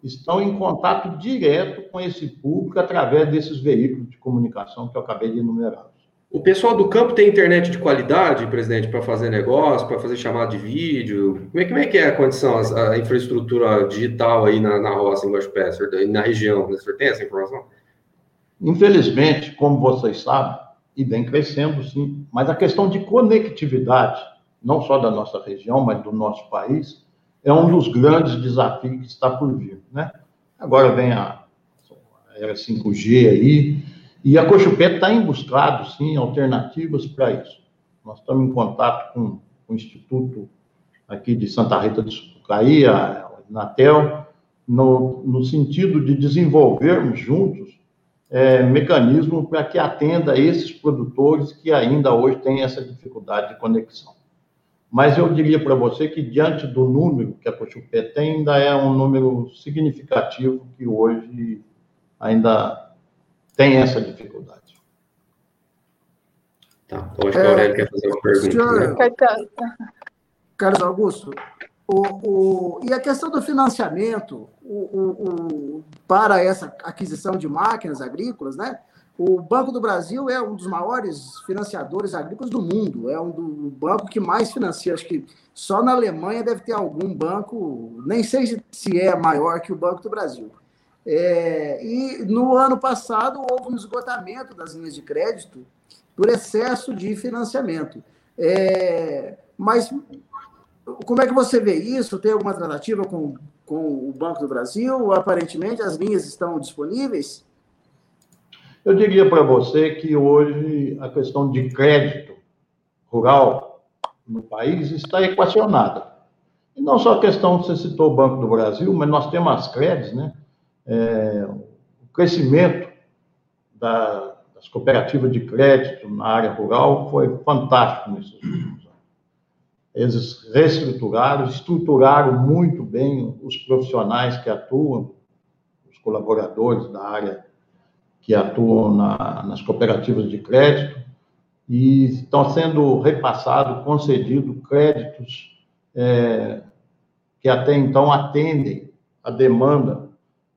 estão em contato direto com esse público através desses veículos de comunicação que eu acabei de enumerar. O pessoal do campo tem internet de qualidade, presidente, para fazer negócio, para fazer chamada de vídeo? Como é, como é que é a condição, a, a infraestrutura digital aí na, na roça, em Guaxupé, na região? O senhor tem essa informação? Infelizmente, como vocês sabem, e vem crescendo, sim, mas a questão de conectividade não só da nossa região, mas do nosso país, é um dos grandes desafios que está por vir. Né? Agora vem a, era 5G aí, E a Cochupé está em buscado, sim, alternativas para isso. Nós estamos em contato com o Instituto aqui de Santa Rita de Sucaí, a Natel, no, no sentido de desenvolvermos juntos é, para que atenda esses produtores que ainda hoje têm essa dificuldade de conexão. Mas eu diria para você que, diante do número que a Cochupé tem, ainda é um número significativo que hoje ainda tem essa dificuldade. Tá, então acho que a Aurélia é, quer fazer uma pergunta. Senhor, né? Carlos Augusto, o, o, e a questão do financiamento o, para essa aquisição de máquinas agrícolas, né? O Banco do Brasil é um dos maiores financiadores agrícolas do mundo, é um do banco que mais financia. Acho que só na Alemanha deve ter algum banco, nem sei se é maior que o Banco do Brasil. É, e no ano passado houve um esgotamento das linhas de crédito por excesso de financiamento. É, mas como é que você vê isso? Tem alguma tratativa com, com o Banco do Brasil? Aparentemente as linhas estão disponíveis? Eu diria para você que hoje a questão de crédito rural no país está equacionada. E não só a questão, você citou o Banco do Brasil, mas nós temos as créditos, né? É, o crescimento da, das cooperativas de crédito na área rural foi fantástico nesses últimos anos. Eles reestruturaram, estruturaram muito bem os profissionais que atuam, os colaboradores da área que atuam na, nas cooperativas de crédito e estão sendo repassados, concedidos créditos é, que até então atendem a demanda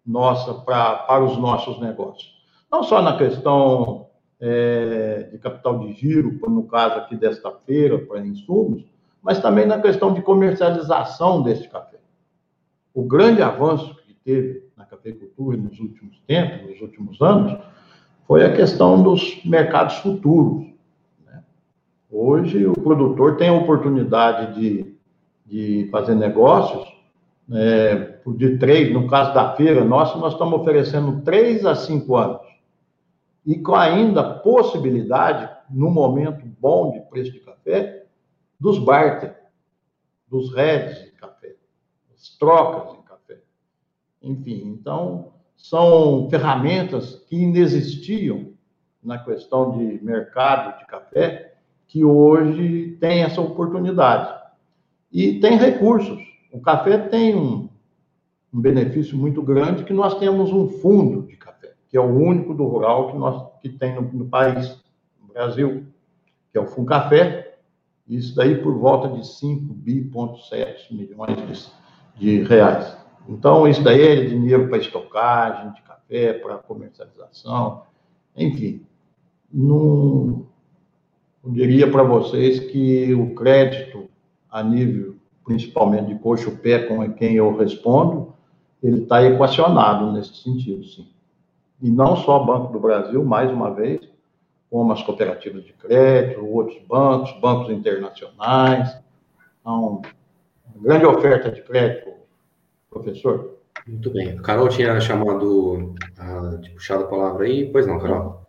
nossa pra, para os nossos negócios. Não só na questão é, de capital de giro, no caso aqui desta feira, para insumos, mas também na questão de comercialização deste café. O grande avanço que teve na cafeicultura nos últimos tempos, nos últimos anos, foi a questão dos mercados futuros. Né? Hoje, o produtor tem a oportunidade de, de fazer negócios é, de três, no caso da feira nossa, nós estamos oferecendo três a cinco anos. E com ainda possibilidade, no momento bom de preço de café, dos barter, dos heads de café, das trocas. Enfim, então, são ferramentas que inexistiam na questão de mercado de café, que hoje tem essa oportunidade. E tem recursos. O café tem um, um benefício muito grande que nós temos um fundo de café, que é o único do rural que nós que tem no, no país, no Brasil, que é o Fundo Café. Isso daí por volta de 5 bi,7 milhões de, de reais. Então, isso daí é dinheiro para estocagem de café, para comercialização, enfim. Não, eu diria para vocês que o crédito a nível, principalmente de coxo pé, com quem eu respondo, ele está equacionado nesse sentido, sim. E não só o Banco do Brasil, mais uma vez, como as cooperativas de crédito, outros bancos, bancos internacionais. Então, grande oferta de crédito professor? Muito bem. A Carol tinha chamado, de puxado a palavra aí. Pois não, Carol.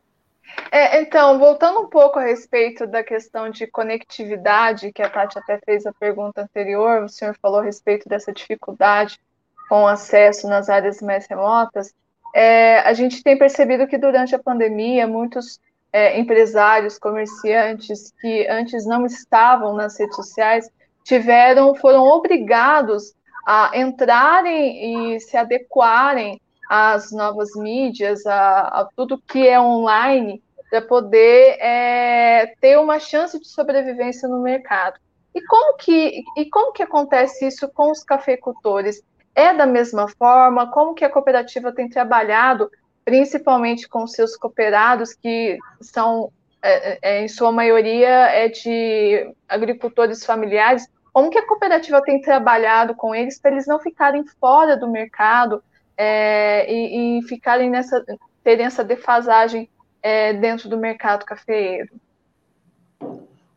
É, então, voltando um pouco a respeito da questão de conectividade, que a Tati até fez a pergunta anterior, o senhor falou a respeito dessa dificuldade com acesso nas áreas mais remotas. É, a gente tem percebido que durante a pandemia, muitos é, empresários, comerciantes que antes não estavam nas redes sociais, tiveram, foram obrigados a entrarem e se adequarem às novas mídias, a, a tudo que é online, para poder é, ter uma chance de sobrevivência no mercado. E como que e como que acontece isso com os cafeicultores? É da mesma forma? Como que a cooperativa tem trabalhado, principalmente com seus cooperados que são é, é, em sua maioria é de agricultores familiares? Como que a cooperativa tem trabalhado com eles para eles não ficarem fora do mercado é, e, e, ficarem nessa, terem essa defasagem é, dentro do mercado cafeeiro?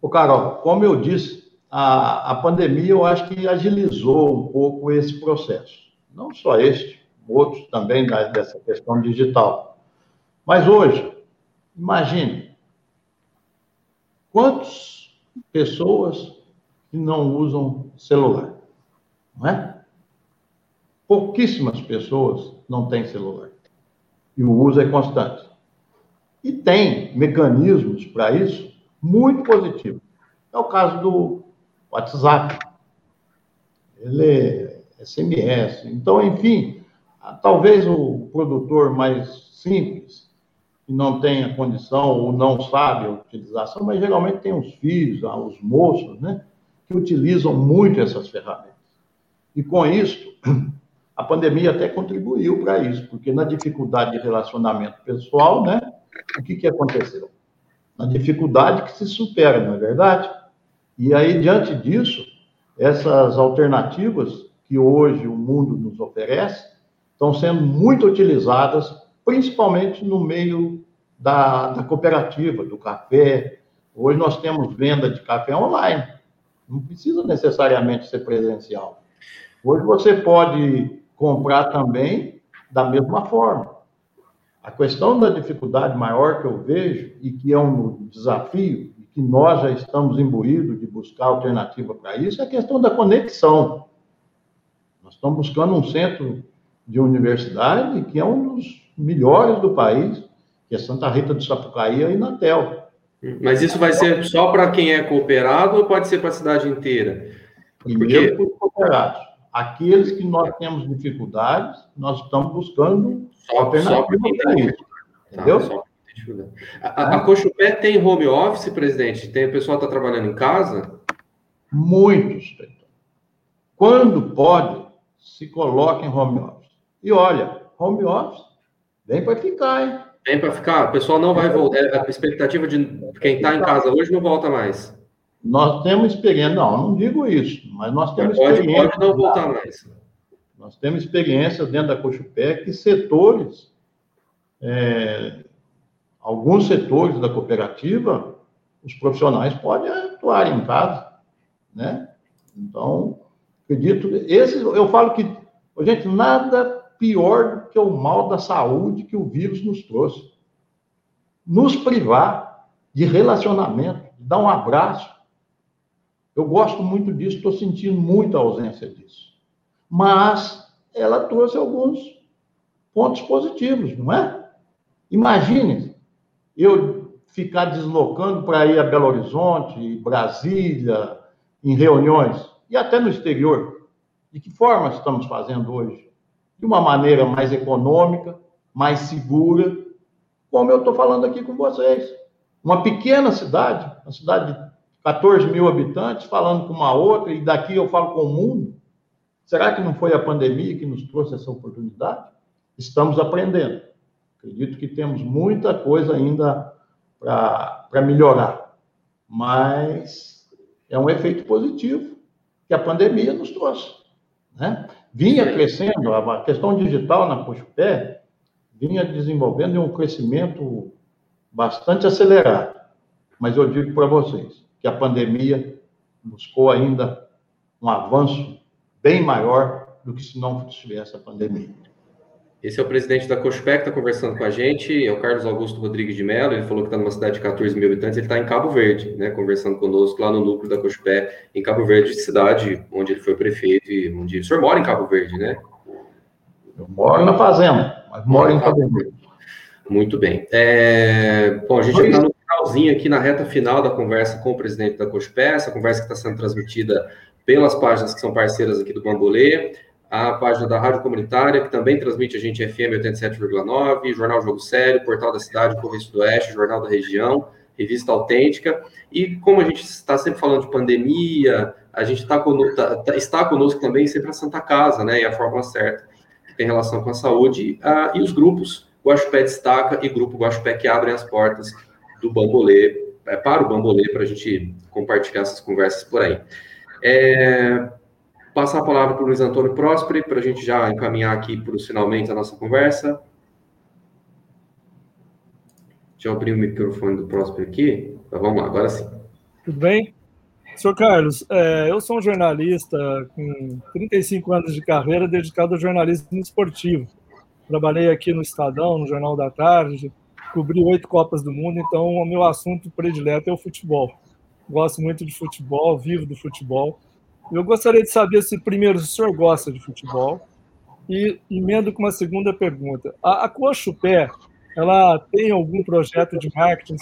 O Carol, como eu disse, a, a pandemia eu acho que agilizou um pouco esse processo. Não só este, outros também dessa questão digital. Mas hoje, Imagine quantas pessoas que não usam celular, não é? Pouquíssimas pessoas não têm celular. E o uso é constante. E tem mecanismos para isso muito positivos. É o caso do WhatsApp. Ele é SMS. Então, enfim, talvez o produtor mais simples, que não tenha condição ou não sabe a utilização, mas geralmente tem os filhos, ah, os moços, né, utilizam muito essas ferramentas. E com isso, a pandemia até contribuiu para isso, porque na dificuldade de relacionamento pessoal, né, o que, que aconteceu? Na dificuldade que se supera, não é verdade? E aí, diante disso, essas alternativas que hoje o mundo nos oferece estão sendo muito utilizadas, principalmente no meio da, da cooperativa, do café. Hoje nós temos venda de café online, não precisa necessariamente ser presencial. Hoje você pode comprar também da mesma forma. A questão da dificuldade maior que eu vejo, e que é um desafio, e que nós já estamos imbuídos de buscar alternativa para isso, é a questão da conexão. Nós estamos buscando um centro de universidade que é um dos melhores do país, que é Santa Rita do Sapucaí e Inatel. Mas isso vai ser só para quem é cooperado ou pode ser para a cidade inteira? Primeiro Porque... para os cooperados. Aqueles que nós temos dificuldades, nós estamos buscando só, alternativas para isso. Tá, entendeu? a, a Cochupé tem home office, presidente? Tem, o pessoal está trabalhando em casa? Muitos. Quando pode, se coloca em home office. E olha, home office vem para ficar, hein? Vem para ficar. O pessoal não vai voltar. É, a expectativa de quem está em casa hoje não volta mais. Nós temos experiência, não, não digo isso, mas nós temos pode, experiência. Pode não voltar mais. Nós temos experiência dentro da Cochupé que setores, é, alguns setores da cooperativa, os profissionais podem atuar em casa, né? Então, acredito, esse, eu falo que, gente, nada pior do que o mal da saúde que o vírus nos trouxe. Nos privar de relacionamento, de dar um abraço, eu gosto muito disso, estou sentindo muita ausência disso. Mas ela trouxe alguns pontos positivos, não é? Imagine eu ficar deslocando para ir a Belo Horizonte, Brasília, em reuniões, e até no exterior. De que forma estamos fazendo hoje? De uma maneira mais econômica, mais segura, como eu estou falando aqui com vocês. Uma pequena cidade, uma cidade de 14 mil habitantes, falando com uma outra, e daqui eu falo com o mundo. Será que não foi a pandemia que nos trouxe essa oportunidade? Estamos aprendendo. Acredito que temos muita coisa ainda para melhorar, mas é um efeito positivo que a pandemia nos trouxe. Né? Vinha crescendo, a questão digital na Puxupé vinha desenvolvendo um crescimento bastante acelerado. Mas eu digo para vocês, que a pandemia buscou ainda um avanço bem maior do que se não tivesse a pandemia. Esse é o presidente da Cospec, está conversando com a gente, é o Carlos Augusto Rodrigues de Mello, ele falou que está numa cidade de 14 mil habitantes, ele está em Cabo Verde, né, conversando conosco lá no núcleo da Cospec, em Cabo Verde, cidade onde ele foi prefeito e onde... O senhor mora em Cabo Verde, né? Eu moro na fazenda, mas moro em Cabo Verde. Muito bem. É... Bom, a gente já está no finalzinho aqui na reta final da conversa com o presidente da COSPE, essa conversa que está sendo transmitida pelas páginas que são parceiras aqui do Bambolê, a página da Rádio Comunitária, que também transmite a gente FM 87,9, Jornal Jogo Sério, Portal da Cidade, Correio Sudoeste, Jornal da Região, Revista Autêntica, e como a gente está sempre falando de pandemia, a gente tá conosco, tá, tá, está conosco também sempre a Santa Casa, né, e a Fórmula Certa, que tem relação com a saúde, uh, e os grupos Guaxupé Destaca e Grupo Guaxupé que abrem as portas do Bambolê, é, para o Bambolê, para a gente compartilhar essas conversas por aí. É, passar a palavra para o Luiz Antônio Prósperi, para a gente já encaminhar aqui para os finalmente a nossa conversa. Deixa eu abrir o microfone do Prósperi aqui. Então, vamos lá, agora sim. Tudo bem? Senhor Carlos, é, eu sou um jornalista com 35 anos de carreira dedicado ao jornalismo esportivo. Trabalhei aqui no Estadão, no Jornal da Tarde, cobri oito Copas do Mundo, então o meu assunto predileto é o futebol. Gosto muito de futebol, vivo do futebol. Eu gostaria de saber se, primeiro, o senhor gosta de futebol, e emendo com uma segunda pergunta. A, a Pé, ela tem algum projeto de marketing,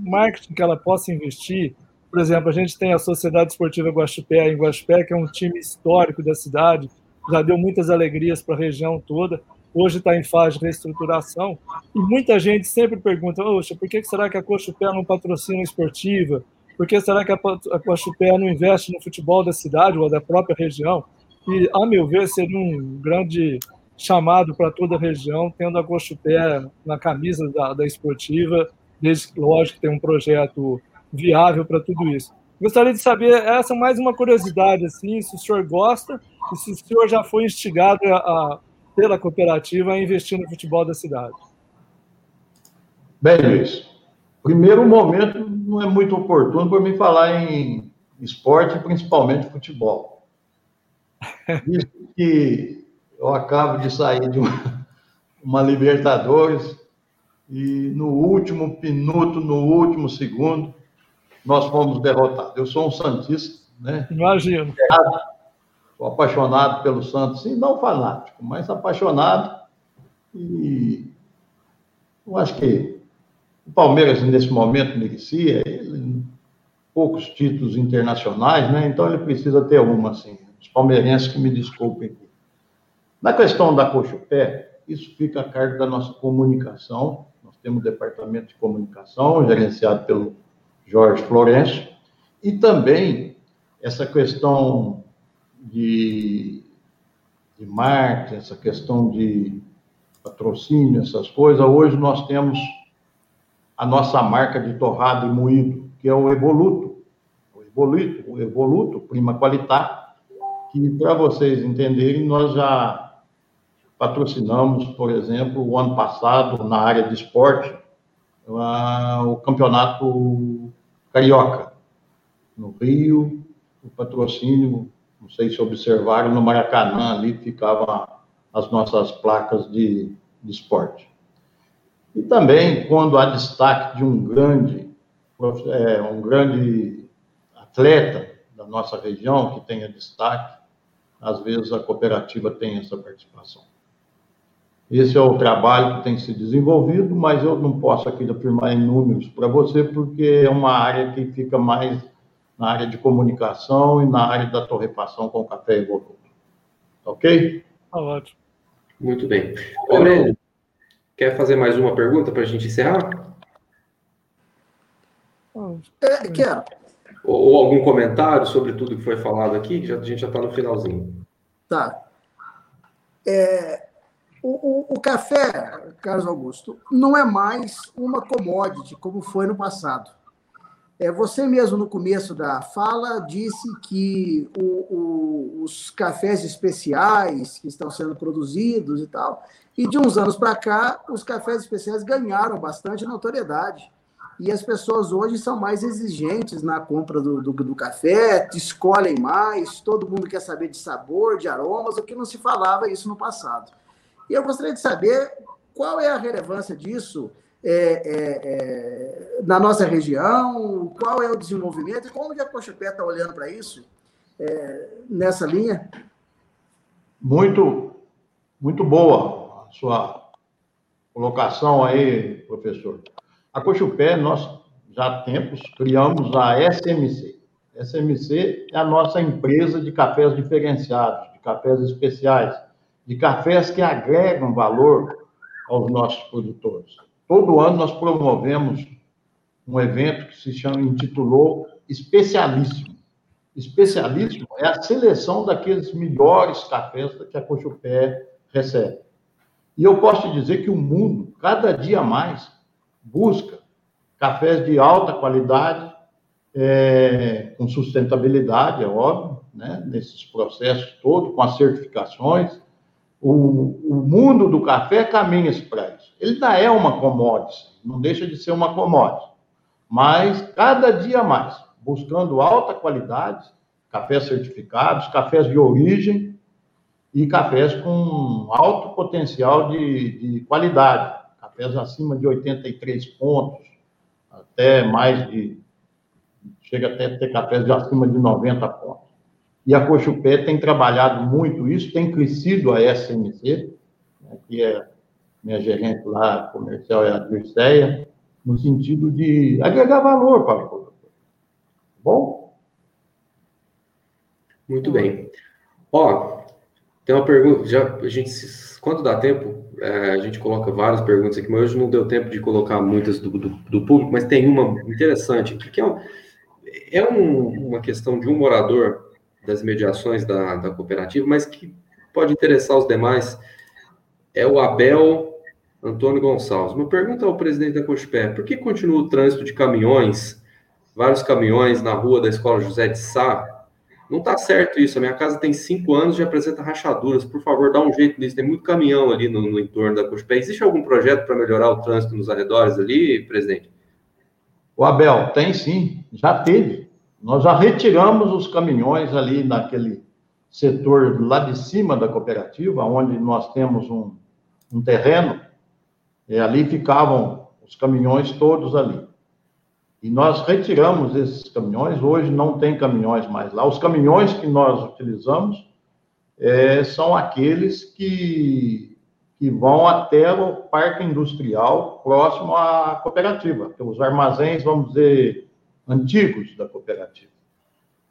marketing que ela possa investir? Por exemplo, a gente tem a Sociedade Esportiva Guaxupé, em Guaxupé, que é um time histórico da cidade, já deu muitas alegrias para a região toda, hoje está em fase de reestruturação, e muita gente sempre pergunta, Oxa, por que será que a Cochupé não patrocina esportiva? Por que será que a Cochupé não investe no futebol da cidade ou da própria região? E, a meu ver, seria um grande chamado para toda a região, tendo a Cochupé na camisa da, da esportiva, desde que, lógico, tem um projeto viável para tudo isso. Gostaria de saber, essa é mais uma curiosidade, assim, se o senhor gosta e se o senhor já foi instigado a, a, pela cooperativa a investir no futebol da cidade. Bem, Luiz, primeiro momento não é muito oportuno para mim falar em esporte, principalmente futebol. Visto que eu acabo de sair de uma, uma Libertadores e no último minuto, no último segundo, nós fomos derrotados. Eu sou um Santista, né? Imagino. Sou apaixonado pelo Santos, sim, não fanático, mas apaixonado. E eu acho que o Palmeiras, nesse momento, merecia ele, poucos títulos internacionais, né? Então ele precisa ter uma, assim. Os palmeirenses que me desculpem. Na questão da coxa pé, isso fica a cargo da nossa comunicação. Nós temos o departamento de comunicação, gerenciado pelo Jorge Florencio, e também essa questão de, de marketing, essa questão de patrocínio, essas coisas. Hoje nós temos a nossa marca de torrado e moído, que é o Evoluto, o Evoluto, o Evoluto Prima Qualità, que para vocês entenderem, nós já patrocinamos, por exemplo, o ano passado, na área de esporte, o campeonato carioca. No Rio, o patrocínio não sei se observaram, no Maracanã ali ficavam as nossas placas de, de esporte. E também, quando há destaque de um grande, é, um grande atleta da nossa região que tenha destaque, às vezes a cooperativa tem essa participação. Esse é o trabalho que tem se desenvolvido, mas eu não posso aqui afirmar em números para você, porque é uma área que fica mais na área de comunicação e na área da torrefação com café evoluto. Ok? Tá ótimo. Muito bem. Aurélio, quer fazer mais uma pergunta para a gente encerrar? É, quero. Ou, ou, algum comentário sobre tudo que foi falado aqui, que já, a gente já está no finalzinho. Tá. É, o, o, o, café, Carlos Augusto, não é mais uma commodity como foi no passado. É, você mesmo, no começo da fala, disse que o, o, os cafés especiais que estão sendo produzidos e tal, e de uns anos para cá, os cafés especiais ganharam bastante notoriedade. E as pessoas hoje são mais exigentes na compra do, do, do café, escolhem mais, todo mundo quer saber de sabor, de aromas, o que não se falava isso no passado. E eu gostaria de saber qual é a relevância disso é, é, é, na nossa região? Qual é o desenvolvimento e como a Cochupé está olhando para isso é, nessa linha? Muito, muito boa a sua colocação aí, professor. A Cochupé, nós já há tempos criamos a SMC. SMC é a nossa empresa de cafés diferenciados, de cafés especiais, de cafés que agregam valor aos nossos produtores. Todo ano nós promovemos um evento que se chama, intitulou Especialíssimo. Especialíssimo é a seleção daqueles melhores cafés que a Cochupé recebe. E eu posso te dizer que o mundo, cada dia mais, busca cafés de alta qualidade, é, com sustentabilidade, é óbvio, né, nesses processos todos, com as certificações, o, o mundo do café caminha para isso. Ele ainda é uma commodity, não deixa de ser uma commodity, mas cada dia mais, buscando alta qualidade, cafés certificados, cafés de origem e cafés com alto potencial de, de qualidade, cafés acima de 83 pontos, até mais de. chega até a ter cafés de acima de 90 pontos. E a Cochupé tem trabalhado muito isso, tem crescido a SMC, né, que é minha gerente lá comercial é a Dirceia, no sentido de agregar valor para o produtor. Bom? Muito bem. Ó, tem uma pergunta, já a gente, quando dá tempo, é, a gente coloca várias perguntas aqui, mas hoje não deu tempo de colocar muitas do, do, do público, mas tem uma interessante que é, um, é um, uma questão de um morador das mediações da, da cooperativa, mas que pode interessar os demais, é o Abel Antônio Gonçalves. Uma pergunta ao presidente da Cospé: por que continua o trânsito de caminhões, vários caminhões na rua da Escola José de Sá? Não está certo isso. A minha casa tem cinco anos e apresenta rachaduras. Por favor, dá um jeito nisso. Tem muito caminhão ali no, no entorno da Cospé. Existe algum projeto para melhorar o trânsito nos arredores ali, presidente? O Abel, tem sim. Já teve. Nós já retiramos os caminhões ali naquele setor lá de cima da cooperativa, onde nós temos um, um terreno e ali ficavam os caminhões todos ali. E nós retiramos esses caminhões, hoje não tem caminhões mais lá. Os caminhões que nós utilizamos é, são aqueles que, que vão até o parque industrial próximo à cooperativa, os armazéns, vamos dizer, antigos da cooperativa.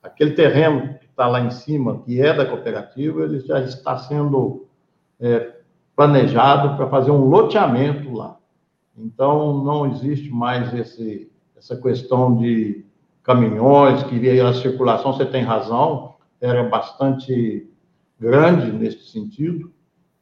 Aquele terreno que está lá em cima, que é da cooperativa, ele já está sendo é, planejado para fazer um loteamento lá. Então, não existe mais esse, essa questão de caminhões, que a circulação, você tem razão, era bastante grande nesse sentido,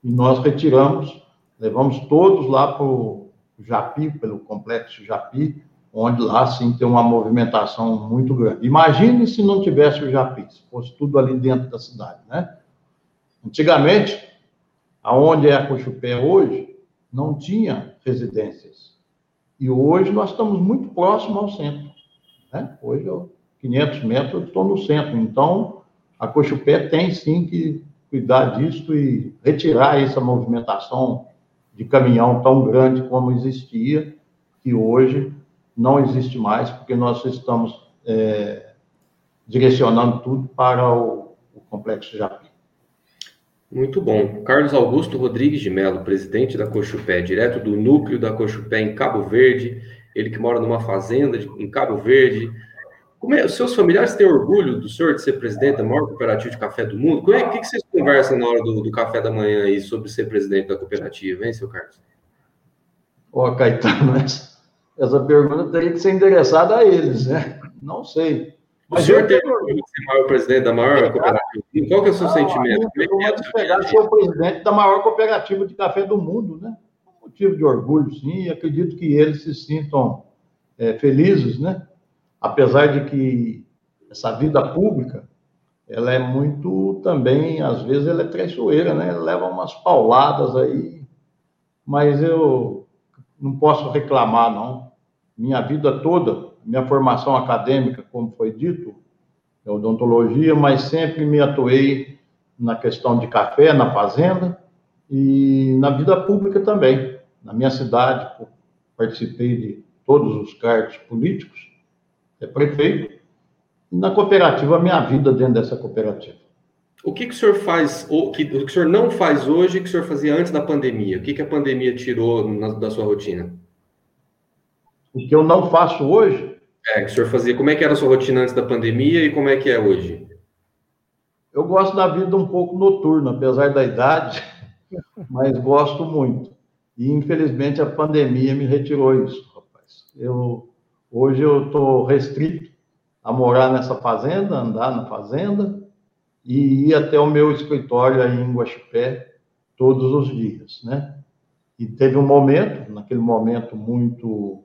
e nós retiramos, levamos todos lá para o Japi, pelo complexo Japi, onde lá sim tem uma movimentação muito grande. Imagine se não tivesse o Japi, se fosse tudo ali dentro da cidade, né? Antigamente, aonde é a Cochupé hoje, não tinha residências. E hoje nós estamos muito próximo ao centro. Né? Hoje, 500 metros, eu estou no centro. Então, a Cochupé tem sim que cuidar disso e retirar essa movimentação de caminhão tão grande como existia, que hoje não existe mais, porque nós estamos é, direcionando tudo para o, o Complexo Japi. Muito bom. Carlos Augusto Rodrigues de Mello, presidente da Cochupé, direto do núcleo da Cochupé em Cabo Verde, ele que mora numa fazenda de, em Cabo Verde. Como é, os seus familiares têm orgulho do senhor de ser presidente da maior cooperativa de café do mundo? O que, que vocês conversam na hora do, do, café da manhã aí sobre ser presidente da cooperativa, hein, seu Carlos? Oh, Caetano, essa, essa pergunta teria que ser endereçada a eles, né? Não sei. Mas o senhor tem orgulho de ser maior presidente da maior cooperativa? Qual que é o seu não, sentimento? Eu vou é pegar ser o presidente da maior cooperativa de café do mundo, né? Um motivo de orgulho, sim, e acredito que eles se sintam é, felizes, né? Apesar de que essa vida pública, ela é muito também, às vezes, ela é traiçoeira, né? Ela leva umas pauladas aí, mas eu não posso reclamar, não. Minha vida toda minha formação acadêmica, como foi dito, é odontologia, mas sempre me atuei na questão de café, na fazenda e na vida pública também. Na minha cidade, participei de todos os cargos políticos, é prefeito, e na cooperativa, a minha vida dentro dessa cooperativa. O que, que o senhor faz, o que, o que o senhor não faz hoje que o senhor fazia antes da pandemia? O que, que a pandemia tirou na, da sua rotina? O que eu não faço hoje é, que o senhor fazia. Como é que era a sua rotina antes da pandemia e como é que é hoje? Eu gosto da vida um pouco noturna, apesar da idade, mas gosto muito. E infelizmente a pandemia me retirou isso, rapaz. Eu hoje eu estou restrito a morar nessa fazenda, andar na fazenda e ir até o meu escritório aí em Guaxupé todos os dias, né? E teve um momento, naquele momento muito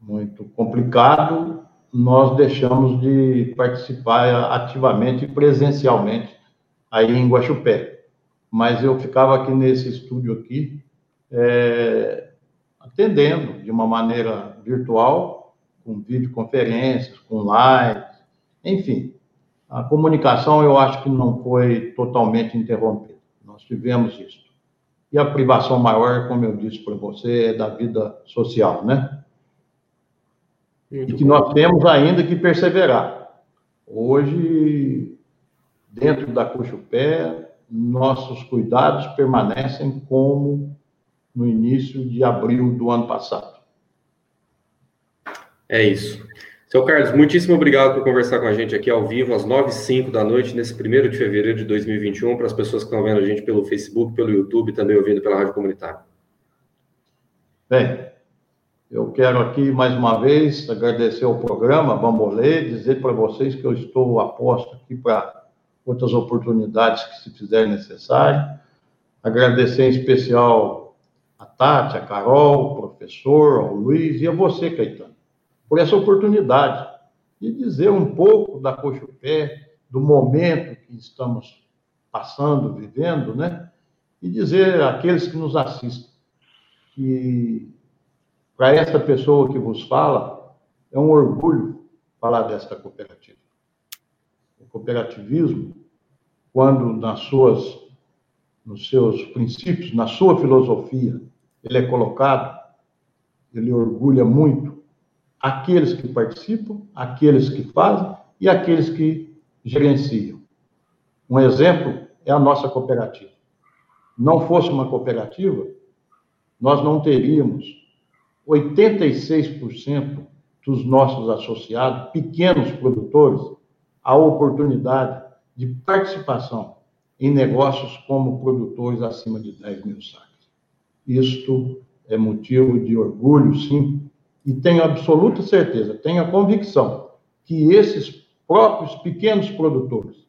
muito complicado, nós deixamos de participar ativamente e presencialmente aí em Guaxupé. Mas eu ficava aqui nesse estúdio aqui, é, atendendo de uma maneira virtual, com videoconferências, com lives, enfim. A comunicação eu acho que não foi totalmente interrompida. Nós tivemos isso. e a privação maior, como eu disse para você, é da vida social, né? E que nós temos ainda que perseverar. Hoje, dentro da Cochupé, nossos cuidados permanecem como no início de abril do ano passado. É isso. Seu Carlos, muitíssimo obrigado por conversar com a gente aqui ao vivo, às 9 h 05 da noite, nesse 1 de fevereiro de 2021, para as pessoas que estão vendo a gente pelo Facebook, pelo YouTube, também ouvindo pela Rádio Comunitária. Bem, eu quero aqui, mais uma vez, agradecer ao programa Bambolê, dizer para vocês que eu estou aposto aqui para outras oportunidades que se fizer necessário. Agradecer em especial a Tati, a Carol, o professor, ao Luiz e a você, Caetano por essa oportunidade de dizer um pouco da Cochupé, do momento que estamos passando, vivendo, né? E dizer àqueles que nos assistem que para esta pessoa que vos fala, é um orgulho falar desta cooperativa. O cooperativismo, quando nas suas nos seus princípios, na sua filosofia, ele é colocado, ele orgulha muito aqueles que participam, aqueles que fazem e aqueles que gerenciam. Um exemplo é a nossa cooperativa. Não fosse uma cooperativa, nós não teríamos 86% dos nossos associados, pequenos produtores, a oportunidade de participação em negócios como produtores acima de 10 mil sacos. Isto é motivo de orgulho, sim, e tenho absoluta certeza, tenho a convicção que esses próprios pequenos produtores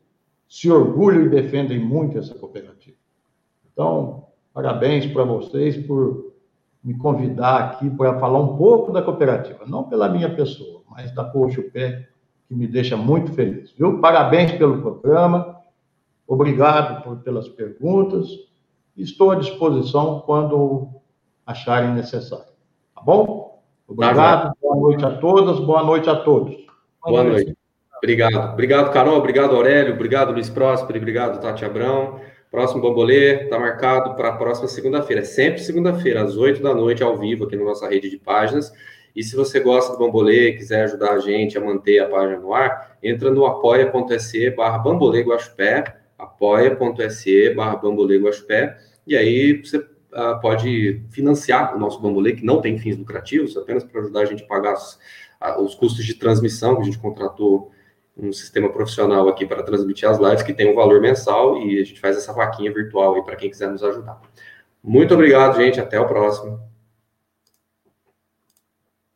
se orgulham e defendem muito essa cooperativa. Então, parabéns para vocês por me convidar aqui para falar um pouco da cooperativa, não pela minha pessoa, mas da Coxa Pé, que me deixa muito feliz. Viu? Parabéns pelo programa, obrigado por, pelas perguntas, estou à disposição quando acharem necessário. Tá bom? Obrigado, boa noite a todas, boa noite a todos. Boa, noite. Obrigado. Obrigado, Carol. Obrigado, Aurélio. Obrigado, Luiz Próspero. Obrigado, Tati Abrão. Próximo Bambolê está marcado para a próxima segunda-feira. É sempre segunda-feira, às 8 da noite, ao vivo, aqui na nossa rede de páginas. E se você gosta do Bambolê e quiser ajudar a gente a manter a página no ar, entra no apoia.se barra Bambolê apoia.se barra Bambolê e aí você uh, pode financiar o nosso Bambolê, que não tem fins lucrativos, apenas para ajudar a gente a pagar os, uh, os custos de transmissão, que a gente contratou um sistema profissional aqui para transmitir as lives, que tem um valor mensal, e a gente faz essa vaquinha virtual aí para quem quiser nos ajudar. Muito obrigado, gente. Até o próximo.